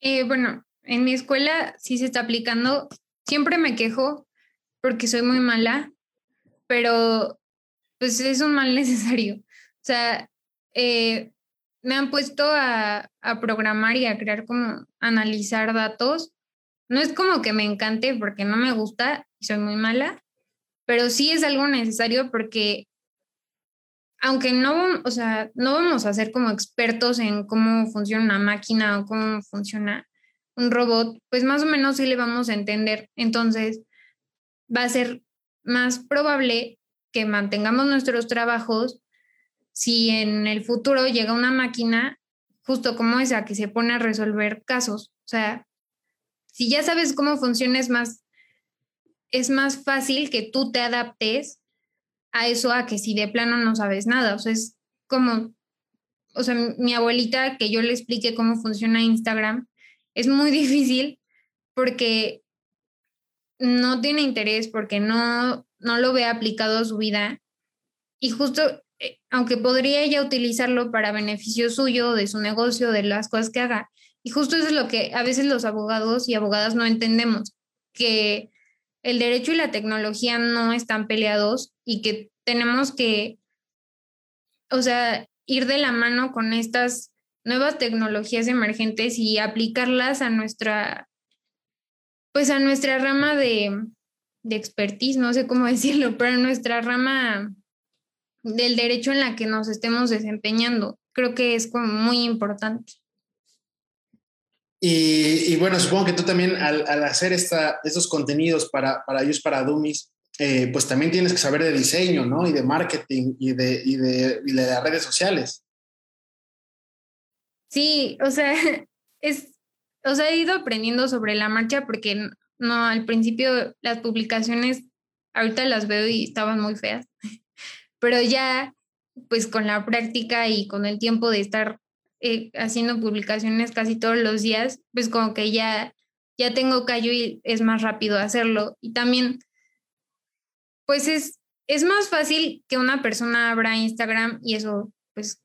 Eh, bueno, en mi escuela sí se está aplicando. Siempre me quejo porque soy muy mala, pero pues es un mal necesario. O sea, eh, me han puesto a, a, programar y a crear como analizar datos. No es como que me encante porque no me gusta y soy muy mala, pero sí es algo necesario porque aunque no, o sea, no vamos a ser como expertos en cómo funciona una máquina o cómo funciona un robot, pues más o menos sí le vamos a entender. Entonces, va a ser más probable que mantengamos nuestros trabajos si en el futuro llega una máquina justo como esa que se pone a resolver casos. O sea, si ya sabes cómo funciona, es más, es más fácil que tú te adaptes a eso a que si de plano no sabes nada. O sea, es como, o sea, mi abuelita que yo le explique cómo funciona Instagram, es muy difícil porque no tiene interés, porque no, no lo ve aplicado a su vida. Y justo, eh, aunque podría ella utilizarlo para beneficio suyo, de su negocio, de las cosas que haga. Y justo eso es lo que a veces los abogados y abogadas no entendemos, que el derecho y la tecnología no están peleados y que tenemos que, o sea, ir de la mano con estas nuevas tecnologías emergentes y aplicarlas a nuestra, pues a nuestra rama de, de expertise, no sé cómo decirlo, pero a nuestra rama del derecho en la que nos estemos desempeñando. Creo que es muy importante. Y, bueno, supongo que tú también al, hacer esta, estos contenidos para, para ellos, para Dummies, eh, pues también tienes que saber de diseño, ¿no? Y de marketing y de, y de, y de redes sociales. Sí, o sea, es, o sea, he ido aprendiendo sobre la marcha porque no, al principio las publicaciones, ahorita las veo y estaban muy feas, pero ya, pues con la práctica y con el tiempo de estar eh, haciendo publicaciones casi todos los días, pues como que ya, ya tengo callo y es más rápido hacerlo. Y también, pues es, es más fácil que una persona abra Instagram y eso, pues,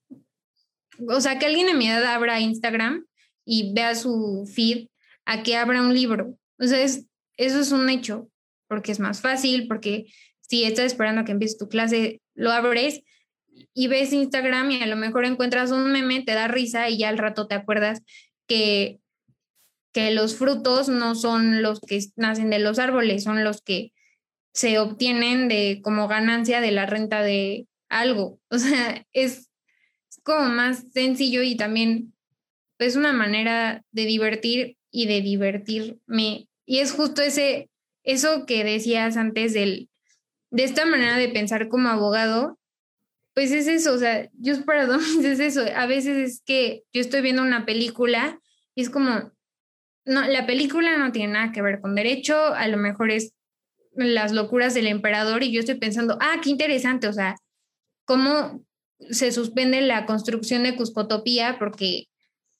o sea, que alguien en mi edad abra Instagram y vea su feed a que abra un libro. O sea, eso es un hecho, porque es más fácil, porque si estás esperando a que empiece tu clase, lo abres y ves Instagram y a lo mejor encuentras un meme, te da risa y ya al rato te acuerdas que, que los frutos no son los que nacen de los árboles, son los que se obtienen de como ganancia de la renta de algo. O sea, es, como más sencillo y también es una manera de divertir y de divertirme. Y es justo ese, eso que decías antes del, de esta manera de pensar como abogado, pues es eso, o sea, yo para es eso. A veces es que yo estoy viendo una película y es como, no, la película no tiene nada que ver con derecho, a lo mejor es las locuras del emperador y yo estoy pensando, ah, qué interesante, o sea, cómo se suspende la construcción de Cuscotopía porque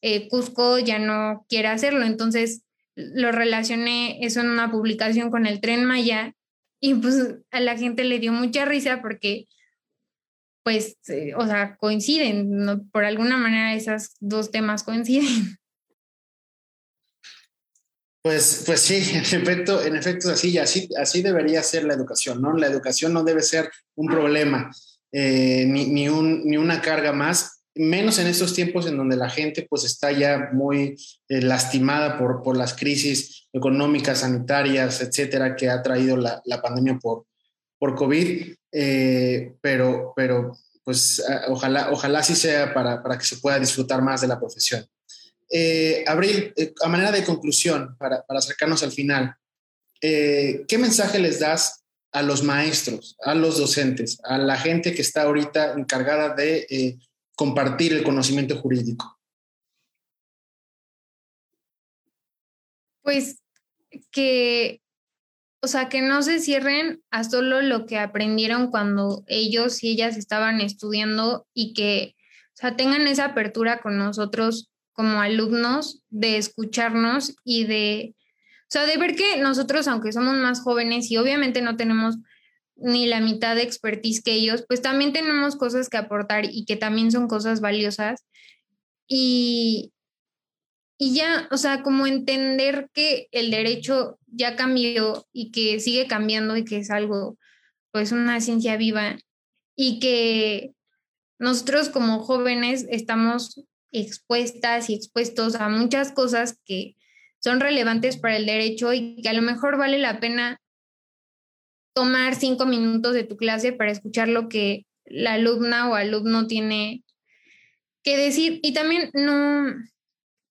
eh, Cusco ya no quiere hacerlo. Entonces lo relacioné eso en una publicación con el tren Maya y pues a la gente le dio mucha risa porque pues, eh, o sea, coinciden, por alguna manera esos dos temas coinciden. Pues, pues sí, en efecto, en efecto así, así, así debería ser la educación, ¿no? La educación no debe ser un problema, eh, ni, ni, un, ni una carga más, menos en estos tiempos en donde la gente pues está ya muy eh, lastimada por, por las crisis económicas, sanitarias, etcétera, que ha traído la, la pandemia por, por COVID, eh, pero, pero pues ojalá, ojalá así sea para, para que se pueda disfrutar más de la profesión. Eh, Abril, eh, a manera de conclusión, para, acercarnos al final, eh, ¿qué mensaje les das a los maestros, a los docentes, a la gente que está ahorita encargada de compartir el conocimiento jurídico? Pues que, o sea, que no se cierren a solo lo que aprendieron cuando ellos y ellas estaban estudiando y que, o sea, tengan esa apertura con nosotros como alumnos de escucharnos y de, o sea, de ver que nosotros, aunque somos más jóvenes y obviamente no tenemos ni la mitad de expertise que ellos, pues también tenemos cosas que aportar y que también son cosas valiosas. Y, y ya, o sea, como entender que el derecho ya cambió y que sigue cambiando y que es algo, pues una ciencia viva y que nosotros como jóvenes estamos expuestas y expuestos a muchas cosas que son relevantes para el derecho y que a lo mejor vale la pena tomar cinco minutos de tu clase para escuchar lo que la alumna o alumno tiene que decir. Y también no,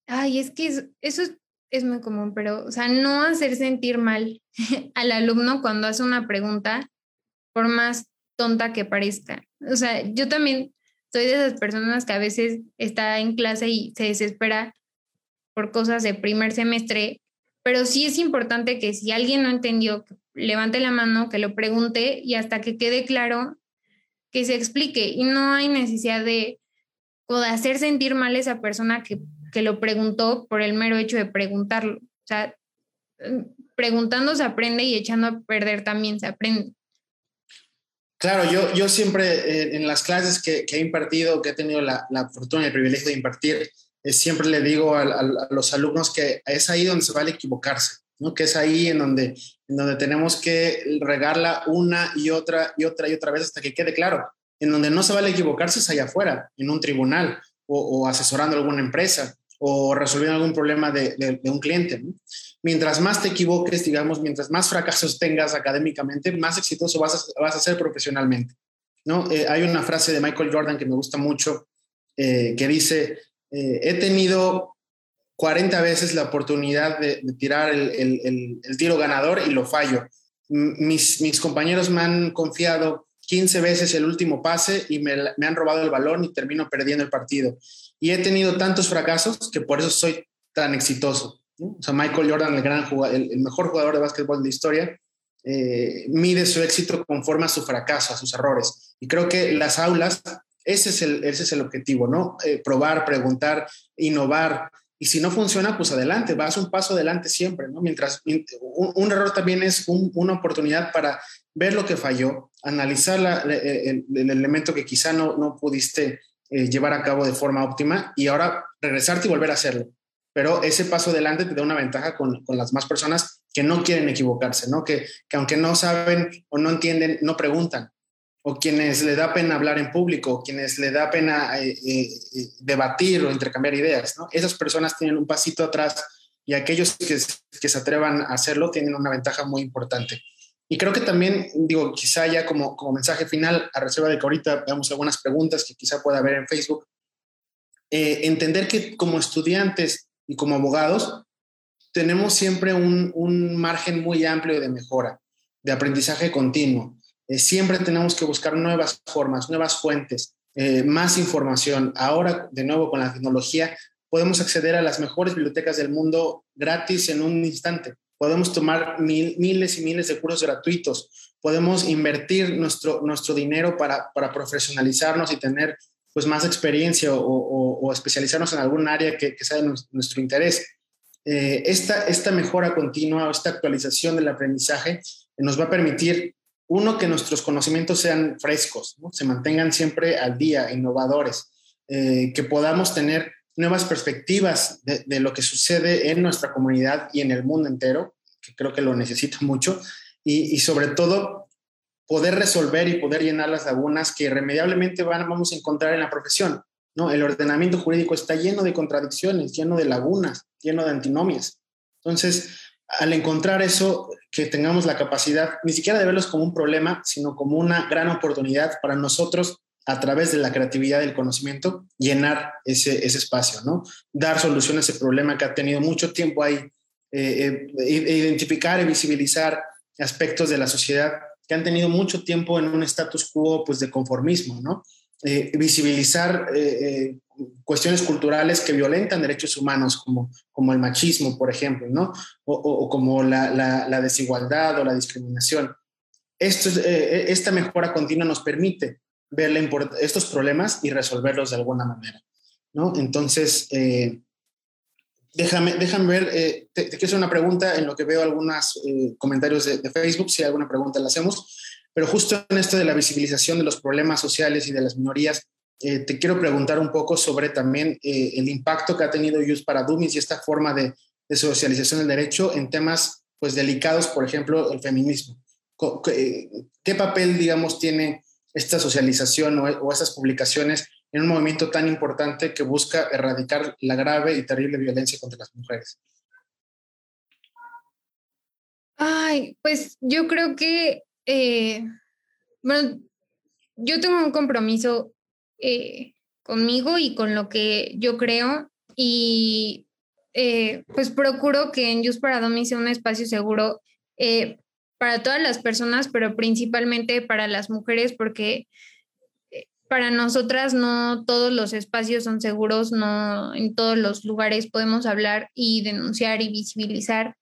ay, es que eso es, es muy común, pero, o sea, no hacer sentir mal al alumno cuando hace una pregunta, por más tonta que parezca. O sea, yo también soy de esas personas que a veces está en clase y se desespera por cosas de primer semestre, pero sí es importante que si alguien no entendió, levante la mano, que lo pregunte y hasta que quede claro, que se explique. Y no hay necesidad de, de hacer sentir mal a esa persona que, que lo preguntó por el mero hecho de preguntarlo. O sea, preguntando se aprende y echando a perder también se aprende. Claro, yo, yo siempre eh, en las clases que, he impartido, que he tenido la, fortuna y el privilegio de impartir, eh, siempre le digo a, los alumnos que es ahí donde se vale equivocarse, ¿no? que es ahí en donde, en donde tenemos que regarla una y otra y otra y otra vez hasta que quede claro. En donde no se vale equivocarse es allá afuera, en un tribunal o, o asesorando a alguna empresa o resolviendo algún problema de, un cliente. Mientras más te equivoques, digamos, mientras más fracasos tengas académicamente, más exitoso vas a, ser profesionalmente. ¿no? Eh, hay una frase de Michael Jordan que me gusta mucho, eh, que dice, eh, he tenido 40 veces la oportunidad de, tirar el, tiro ganador y lo fallo. Mis, mis compañeros me han confiado 15 veces el último pase y me, me han robado el balón y termino perdiendo el partido. Y he tenido tantos fracasos que por eso soy tan exitoso. O sea, Michael Jordan, el, gran el, mejor jugador de básquetbol de la historia, eh, mide su éxito conforme a su fracaso, a sus errores. Y creo que las aulas, ese es el, ese es el objetivo, ¿no? Eh, probar, preguntar, innovar. Y si no funciona, pues adelante, vas un paso adelante siempre, ¿no? Mientras un, error también es una oportunidad para ver lo que falló, analizar el, el, elemento que quizá no, no pudiste eh, llevar a cabo de forma óptima y ahora regresarte y volver a hacerlo. Pero ese paso adelante te da una ventaja con, con las más personas que no quieren equivocarse, ¿no? Que, que aunque no saben o no entienden, no preguntan, o quienes le da pena hablar en público, o quienes le da pena eh, eh, eh, debatir o intercambiar ideas, ¿no? Esas personas tienen un pasito atrás y aquellos que, que se atrevan a hacerlo tienen una ventaja muy importante. Y creo que también, digo, quizá ya como, como mensaje final, a reserva de que ahorita veamos algunas preguntas que quizá pueda haber en Facebook, eh, entender que como estudiantes y como abogados tenemos siempre un, un margen muy amplio de mejora, de aprendizaje continuo. Eh, siempre tenemos que buscar nuevas formas, nuevas fuentes, eh, más información. Ahora, de nuevo, con la tecnología, podemos acceder a las mejores bibliotecas del mundo gratis en un instante podemos tomar miles y miles de cursos gratuitos, podemos invertir nuestro, nuestro dinero para, para profesionalizarnos y tener pues más experiencia o, especializarnos en algún área que, sea de nuestro interés. Eh, esta, esta mejora continua, esta actualización del aprendizaje nos va a permitir, uno, que nuestros conocimientos sean frescos, se mantengan siempre al día, innovadores, eh, que podamos tener nuevas perspectivas de, lo que sucede en nuestra comunidad y en el mundo entero, que creo que lo necesito mucho, y, sobre todo poder resolver y poder llenar las lagunas que irremediablemente van, vamos a encontrar en la profesión. ¿no? El ordenamiento jurídico está lleno de contradicciones, lleno de lagunas, lleno de antinomias. Entonces, al encontrar eso, que tengamos la capacidad ni siquiera de verlos como un problema, sino como una gran oportunidad para nosotros a través de la creatividad y el conocimiento, llenar ese, ese espacio, ¿no? Dar solución a ese problema que ha tenido mucho tiempo ahí, eh, eh, identificar y visibilizar aspectos de la sociedad que han tenido mucho tiempo en un status quo pues, de conformismo, ¿no? Eh, visibilizar cuestiones culturales que violentan derechos humanos, como, como el machismo, por ejemplo, ¿no? O, o, como la, la, la, desigualdad o la discriminación. Esto, esta mejora continua nos permite ver estos problemas y resolverlos de alguna manera. ¿no? Entonces, eh, déjame, déjame ver, eh, te, quiero hacer una pregunta en lo que veo algunos eh, comentarios de, Facebook, si alguna pregunta la hacemos, pero justo en esto de la visibilización de los problemas sociales y de las minorías, te quiero preguntar un poco sobre también el impacto que ha tenido Youth para Dummies y esta forma de, de socialización del derecho en temas pues delicados, por ejemplo, el feminismo. ¿Qué papel, digamos, tiene esta socialización o, esas publicaciones en un movimiento tan importante que busca erradicar la grave y terrible violencia contra las mujeres? Ay, pues yo creo que, eh, bueno, yo tengo un compromiso eh, conmigo y con lo que yo creo y eh, pues procuro que en Just para Domi sea un espacio seguro para todas las personas, pero principalmente para las mujeres, porque eh, para nosotras no todos los espacios son seguros, no en todos los lugares podemos hablar y denunciar y visibilizar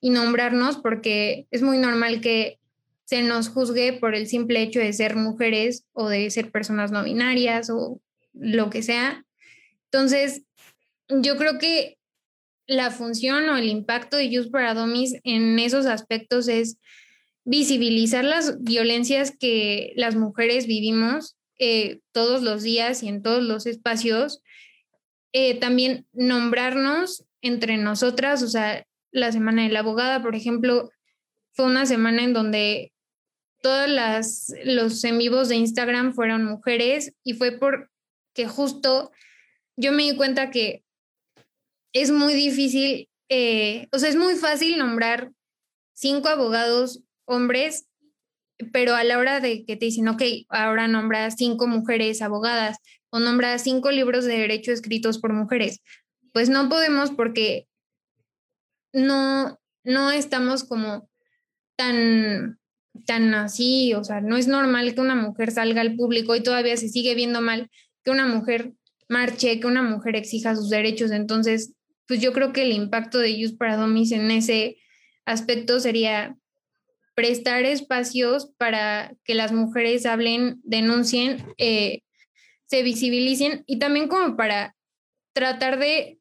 y nombrarnos, porque es muy normal que se nos juzgue por el simple hecho de ser mujeres o de ser personas no binarias o lo que sea. Entonces, yo creo que la función o el impacto de Use para Domis en esos aspectos es visibilizar las violencias que las mujeres vivimos eh, todos los días y en todos los espacios. Eh, también nombrarnos entre nosotras, o sea, la semana de la abogada, por ejemplo, fue una semana en donde todas las los en vivos de Instagram fueron mujeres y fue porque justo yo me di cuenta que es muy difícil, eh, o sea, es muy fácil nombrar cinco abogados hombres, pero a la hora de que te dicen, ok, ahora nombra cinco mujeres abogadas o nombra cinco libros de derecho escritos por mujeres, pues no podemos porque no, no estamos como tan, tan así, o sea, no es normal que una mujer salga al público y todavía se sigue viendo mal que una mujer marche, que una mujer exija sus derechos. Entonces, pues yo creo que el impacto de Youth para en ese aspecto sería prestar espacios para que las mujeres hablen, denuncien, eh, se visibilicen y también como para tratar de,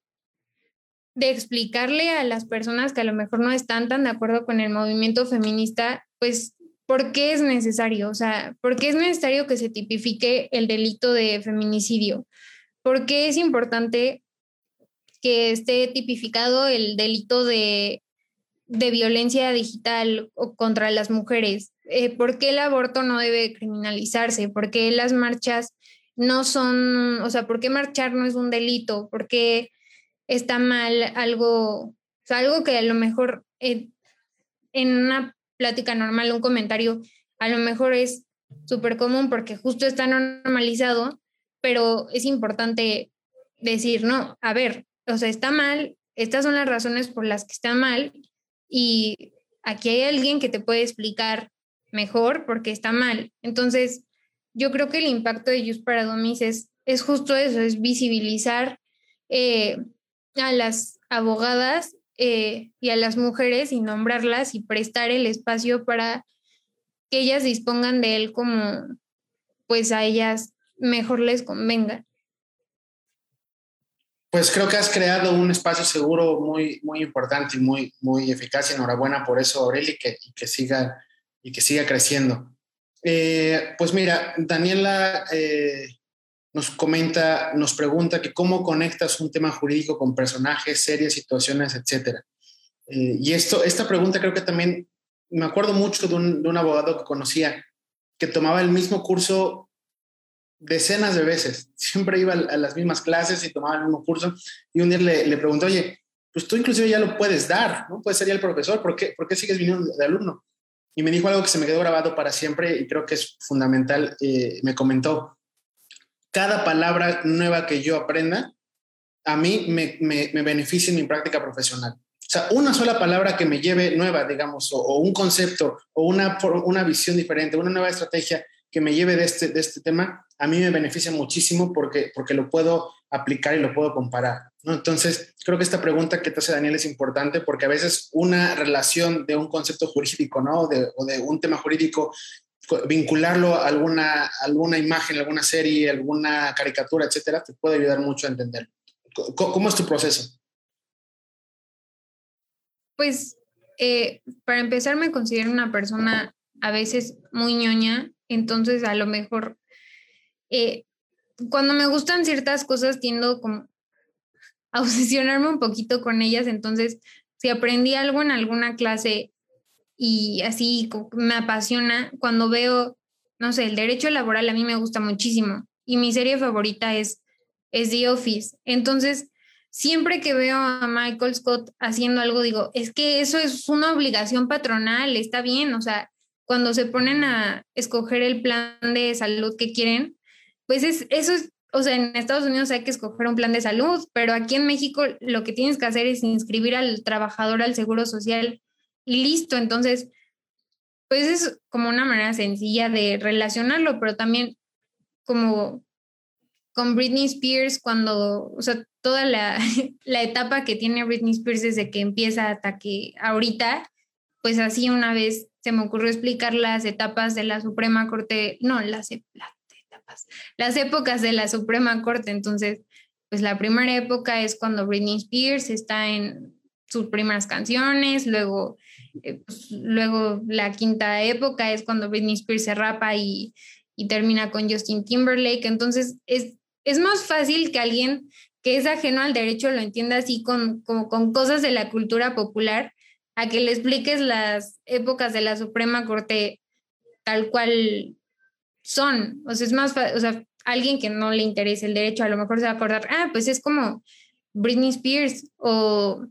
de explicarle a las personas que a lo mejor no están tan de acuerdo con el movimiento feminista, pues por qué es necesario, o sea, por qué es necesario que se tipifique el delito de feminicidio, por qué es importante que esté tipificado el delito de de violencia digital contra las mujeres? Eh, ¿Por qué el aborto no debe criminalizarse? ¿Por qué las marchas no son, o sea, por qué marchar no es un delito? ¿Por qué está mal algo, algo que a lo mejor eh, en una plática normal, un comentario, a lo mejor es súper común porque justo está normalizado, pero es importante decir, no, a ver, o sea, está mal, estas son las razones por las que está mal y aquí hay alguien que te puede explicar mejor porque está mal. Entonces, yo creo que el impacto de Just para Domis es, es justo eso, es visibilizar eh, a las abogadas eh, y a las mujeres y nombrarlas y prestar el espacio para que ellas dispongan de él como pues a ellas mejor les convenga. Pues creo que has creado un espacio seguro muy, muy importante y muy, muy eficaz. Enhorabuena por eso, Aureli, y que, que, siga, y que siga creciendo. Eh, pues mira, Daniela eh, nos comenta, nos pregunta que cómo conectas un tema jurídico con personajes, series, situaciones, etcétera. Eh, y esto, esta pregunta creo que también me acuerdo mucho de un, de un abogado que conocía que tomaba el mismo curso decenas de veces. Siempre iba a las mismas clases y tomaba el mismo curso. Y un día le, le pregunté, oye, pues tú inclusive ya lo puedes dar, ¿no? Puedes ser ya el profesor, ¿por qué, ¿por qué sigues viniendo de alumno? Y me dijo algo que se me quedó grabado para siempre y creo que es fundamental. Eh, me comentó, cada palabra nueva que yo aprenda, a mí me, me, beneficia en mi práctica profesional. O sea, una sola palabra que me lleve nueva, digamos, o, o un concepto, o una, una visión diferente, una nueva estrategia que me lleve de este, de este tema, a mí me beneficia muchísimo porque, porque lo puedo aplicar y lo puedo comparar. ¿no? Entonces, creo que esta pregunta que te hace Daniel es importante porque a veces una relación de un concepto jurídico ¿no? o de un tema jurídico, vincularlo a alguna, alguna imagen, alguna serie, alguna caricatura, etcétera, te puede ayudar mucho a entender. ¿Cómo, es tu proceso? Pues, eh, para empezar, me considero una persona a veces muy ñoña entonces, a lo mejor, eh, cuando me gustan ciertas cosas, tiendo como a obsesionarme un poquito con ellas. Entonces, si aprendí algo en alguna clase y así me apasiona, cuando veo, no sé, el derecho laboral a mí me gusta muchísimo y mi serie favorita es, es The Office. Entonces, siempre que veo a Michael Scott haciendo algo, digo, es que eso es una obligación patronal, está bien, o sea, cuando se ponen a escoger el plan de salud que quieren, pues es, eso es, o sea, en Estados Unidos hay que escoger un plan de salud, pero aquí en México lo que tienes que hacer es inscribir al trabajador al seguro social y listo. Entonces, pues es como una manera sencilla de relacionarlo, pero también como con Britney Spears, cuando, o sea, toda la, la etapa que tiene Britney Spears desde que empieza hasta que ahorita, pues así una vez se me ocurrió explicar las etapas de la Suprema Corte, no, las, e, las etapas, las épocas de la Suprema Corte. Entonces, pues la primera época es cuando Britney Spears está en sus primeras canciones, luego, eh, pues, luego la quinta época es cuando Britney Spears se rapa y, y termina con Justin Timberlake. Entonces, es, es más fácil que alguien que es ajeno al derecho lo entienda así con, con cosas de la cultura popular a que le expliques las épocas de la Suprema Corte tal cual son. O sea, es más, o sea, alguien que no le interese el derecho a lo mejor se va a acordar, ah, pues es como Britney Spears o,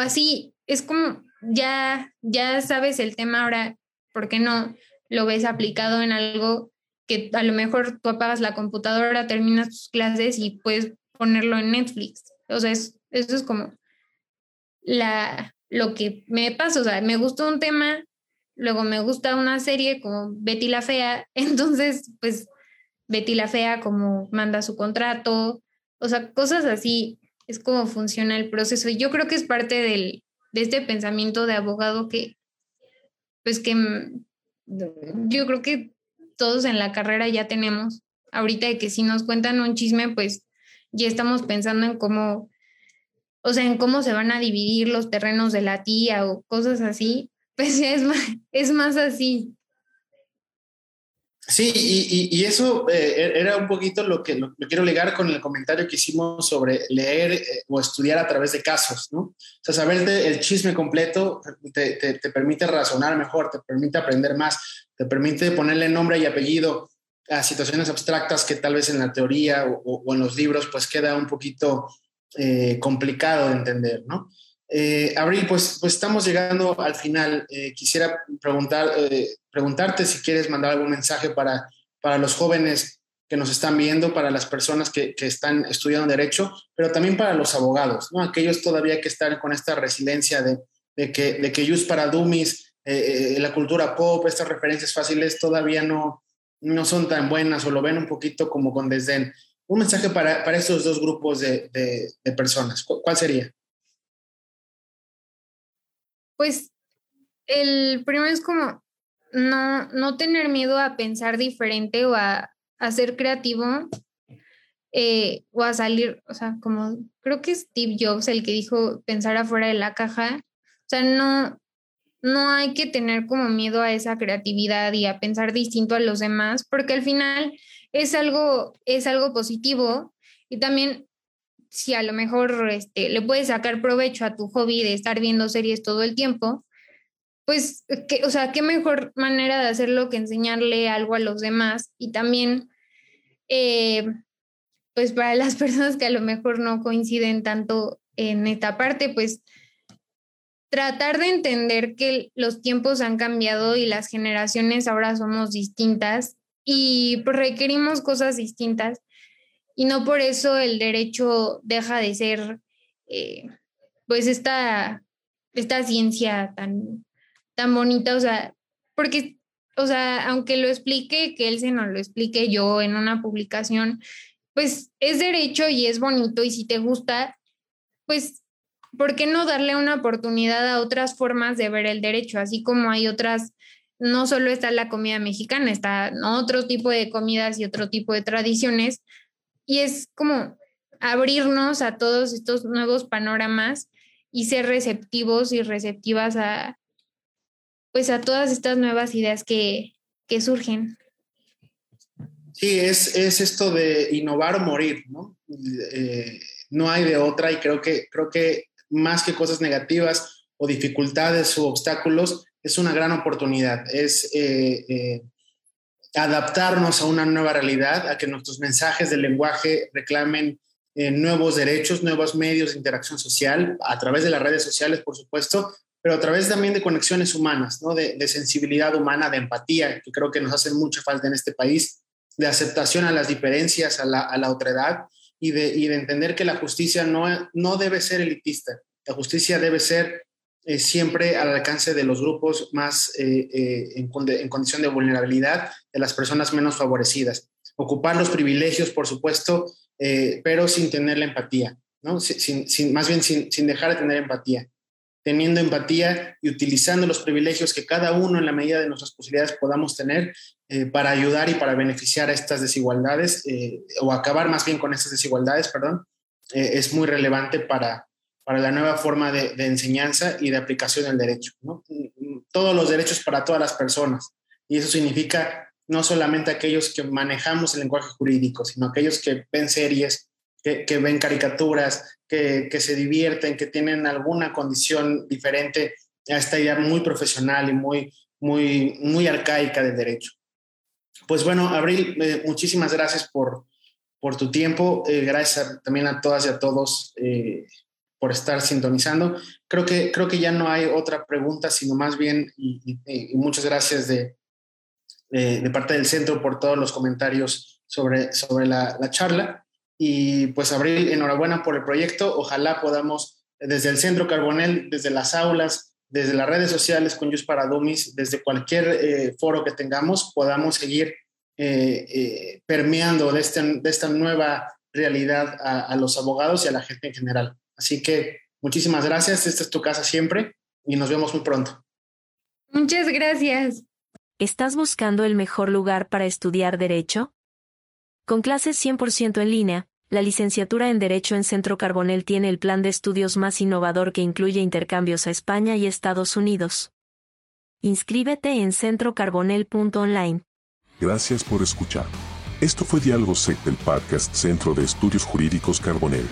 así, es como ya, ya sabes el tema ahora, ¿por qué no lo ves aplicado en algo que a lo mejor tú apagas la computadora, terminas tus clases y puedes ponerlo en Netflix? O sea, eso es como la, lo que me pasa, o sea, me gusta un tema, luego me gusta una serie como Betty la Fea, entonces, pues Betty la Fea como manda su contrato, o sea, cosas así, es como funciona el proceso. Y yo creo que es parte del, de este pensamiento de abogado que, pues que yo creo que todos en la carrera ya tenemos, ahorita de que si nos cuentan un chisme, pues ya estamos pensando en cómo o sea, en cómo se van a dividir los terrenos de la tía o cosas así, pues es más, es más así. Sí, y, eso eh, era un poquito lo que lo, quiero ligar con el comentario que hicimos sobre leer eh, o estudiar a través de casos, ¿no? O sea, saberte el chisme completo te, te, permite razonar mejor, te permite aprender más, te permite ponerle nombre y apellido a situaciones abstractas que tal vez en la teoría o, en los libros pues queda un poquito eh, complicado de entender, ¿no? Eh, Abril, pues, pues estamos llegando al final. Eh, quisiera preguntar, eh, preguntarte si quieres mandar algún mensaje para, para los jóvenes que nos están viendo, para las personas que, que, están estudiando derecho, pero también para los abogados, ¿no? Aquellos todavía que están con esta resiliencia de, de que, de que Just para Dummies, la cultura pop, estas referencias fáciles todavía no, no son tan buenas o lo ven un poquito como con desdén. Un mensaje para, para estos dos grupos de, de, personas, ¿cuál sería? Pues el primero es como no, no tener miedo a pensar diferente o a, ser creativo eh, o a salir, o sea, como creo que Steve Jobs el que dijo pensar afuera de la caja, o sea, no, no hay que tener como miedo a esa creatividad y a pensar distinto a los demás, porque al final es algo, es algo positivo y también si a lo mejor este, le puedes sacar provecho a tu hobby de estar viendo series todo el tiempo, pues, que, o sea, qué mejor manera de hacerlo que enseñarle algo a los demás y también, eh, pues para las personas que a lo mejor no coinciden tanto en esta parte, pues tratar de entender que los tiempos han cambiado y las generaciones ahora somos distintas y pues, requerimos cosas distintas y no por eso el derecho deja de ser, eh, pues, esta, esta ciencia tan, tan bonita, o sea, porque, o sea, aunque lo explique, que él se nos lo explique yo en una publicación, pues es derecho y es bonito y si te gusta, pues, ¿por qué no darle una oportunidad a otras formas de ver el derecho? Así como hay otras, no solo está la comida mexicana, está otro tipo de comidas y otro tipo de tradiciones, y es como abrirnos a todos estos nuevos panoramas y ser receptivos y receptivas a pues a todas estas nuevas ideas que, surgen. Sí, es, esto de innovar o morir, ¿no? Eh, no hay de otra y creo que, creo que más que cosas negativas o dificultades o obstáculos, es una gran oportunidad. Es eh, eh, adaptarnos a una nueva realidad, a que nuestros mensajes del lenguaje reclamen eh, nuevos derechos, nuevos medios de interacción social, a través de las redes sociales, por supuesto, pero a través también de conexiones humanas, ¿no? de, sensibilidad humana, de empatía, que creo que nos hace mucha falta en este país, de aceptación a las diferencias, a la, a la otredad y de, y de entender que la justicia no, no debe ser elitista, la justicia debe ser eh, siempre al alcance de los grupos más eh, eh, en, condición de vulnerabilidad, de las personas menos favorecidas. Ocupar los privilegios, por supuesto, pero sin tener la empatía, ¿no? Sin, sin, más bien sin, sin, dejar de tener empatía. Teniendo empatía y utilizando los privilegios que cada uno en la medida de nuestras posibilidades podamos tener para ayudar y para beneficiar a estas desigualdades o acabar más bien con estas desigualdades, perdón, es muy relevante para, para la nueva forma de, enseñanza y de aplicación del derecho. Todos los derechos para todas las personas. Y eso significa no solamente aquellos que manejamos el lenguaje jurídico, sino aquellos que ven series, que, ven caricaturas, que, se divierten, que tienen alguna condición diferente a esta idea muy profesional y muy, muy, muy arcaica del derecho. Pues bueno, Abril, eh, muchísimas gracias por, por tu tiempo. Eh, gracias también a todas y a todos eh, por estar sintonizando. Creo que, creo que ya no hay otra pregunta, sino más bien, y, muchas gracias de, de, parte del centro por todos los comentarios sobre, sobre la, charla. Y pues Abril, enhorabuena por el proyecto. Ojalá podamos, desde el centro Carbonel, desde las aulas, desde las redes sociales con Just para Dummies, desde cualquier eh, foro que tengamos, podamos seguir eh, eh, permeando de, este, de, esta nueva realidad a los abogados y a la gente en general. Así que muchísimas gracias, esta es tu casa siempre y nos vemos muy pronto. Muchas gracias. ¿Estás buscando el mejor lugar para estudiar derecho? Con clases 100% en línea, la licenciatura en Derecho en Centro Carbonel tiene el plan de estudios más innovador que incluye intercambios a España y Estados Unidos. Inscríbete en centrocarbonel.online. Gracias por escuchar. Esto fue Diálogo SEC del podcast Centro de Estudios Jurídicos Carbonell.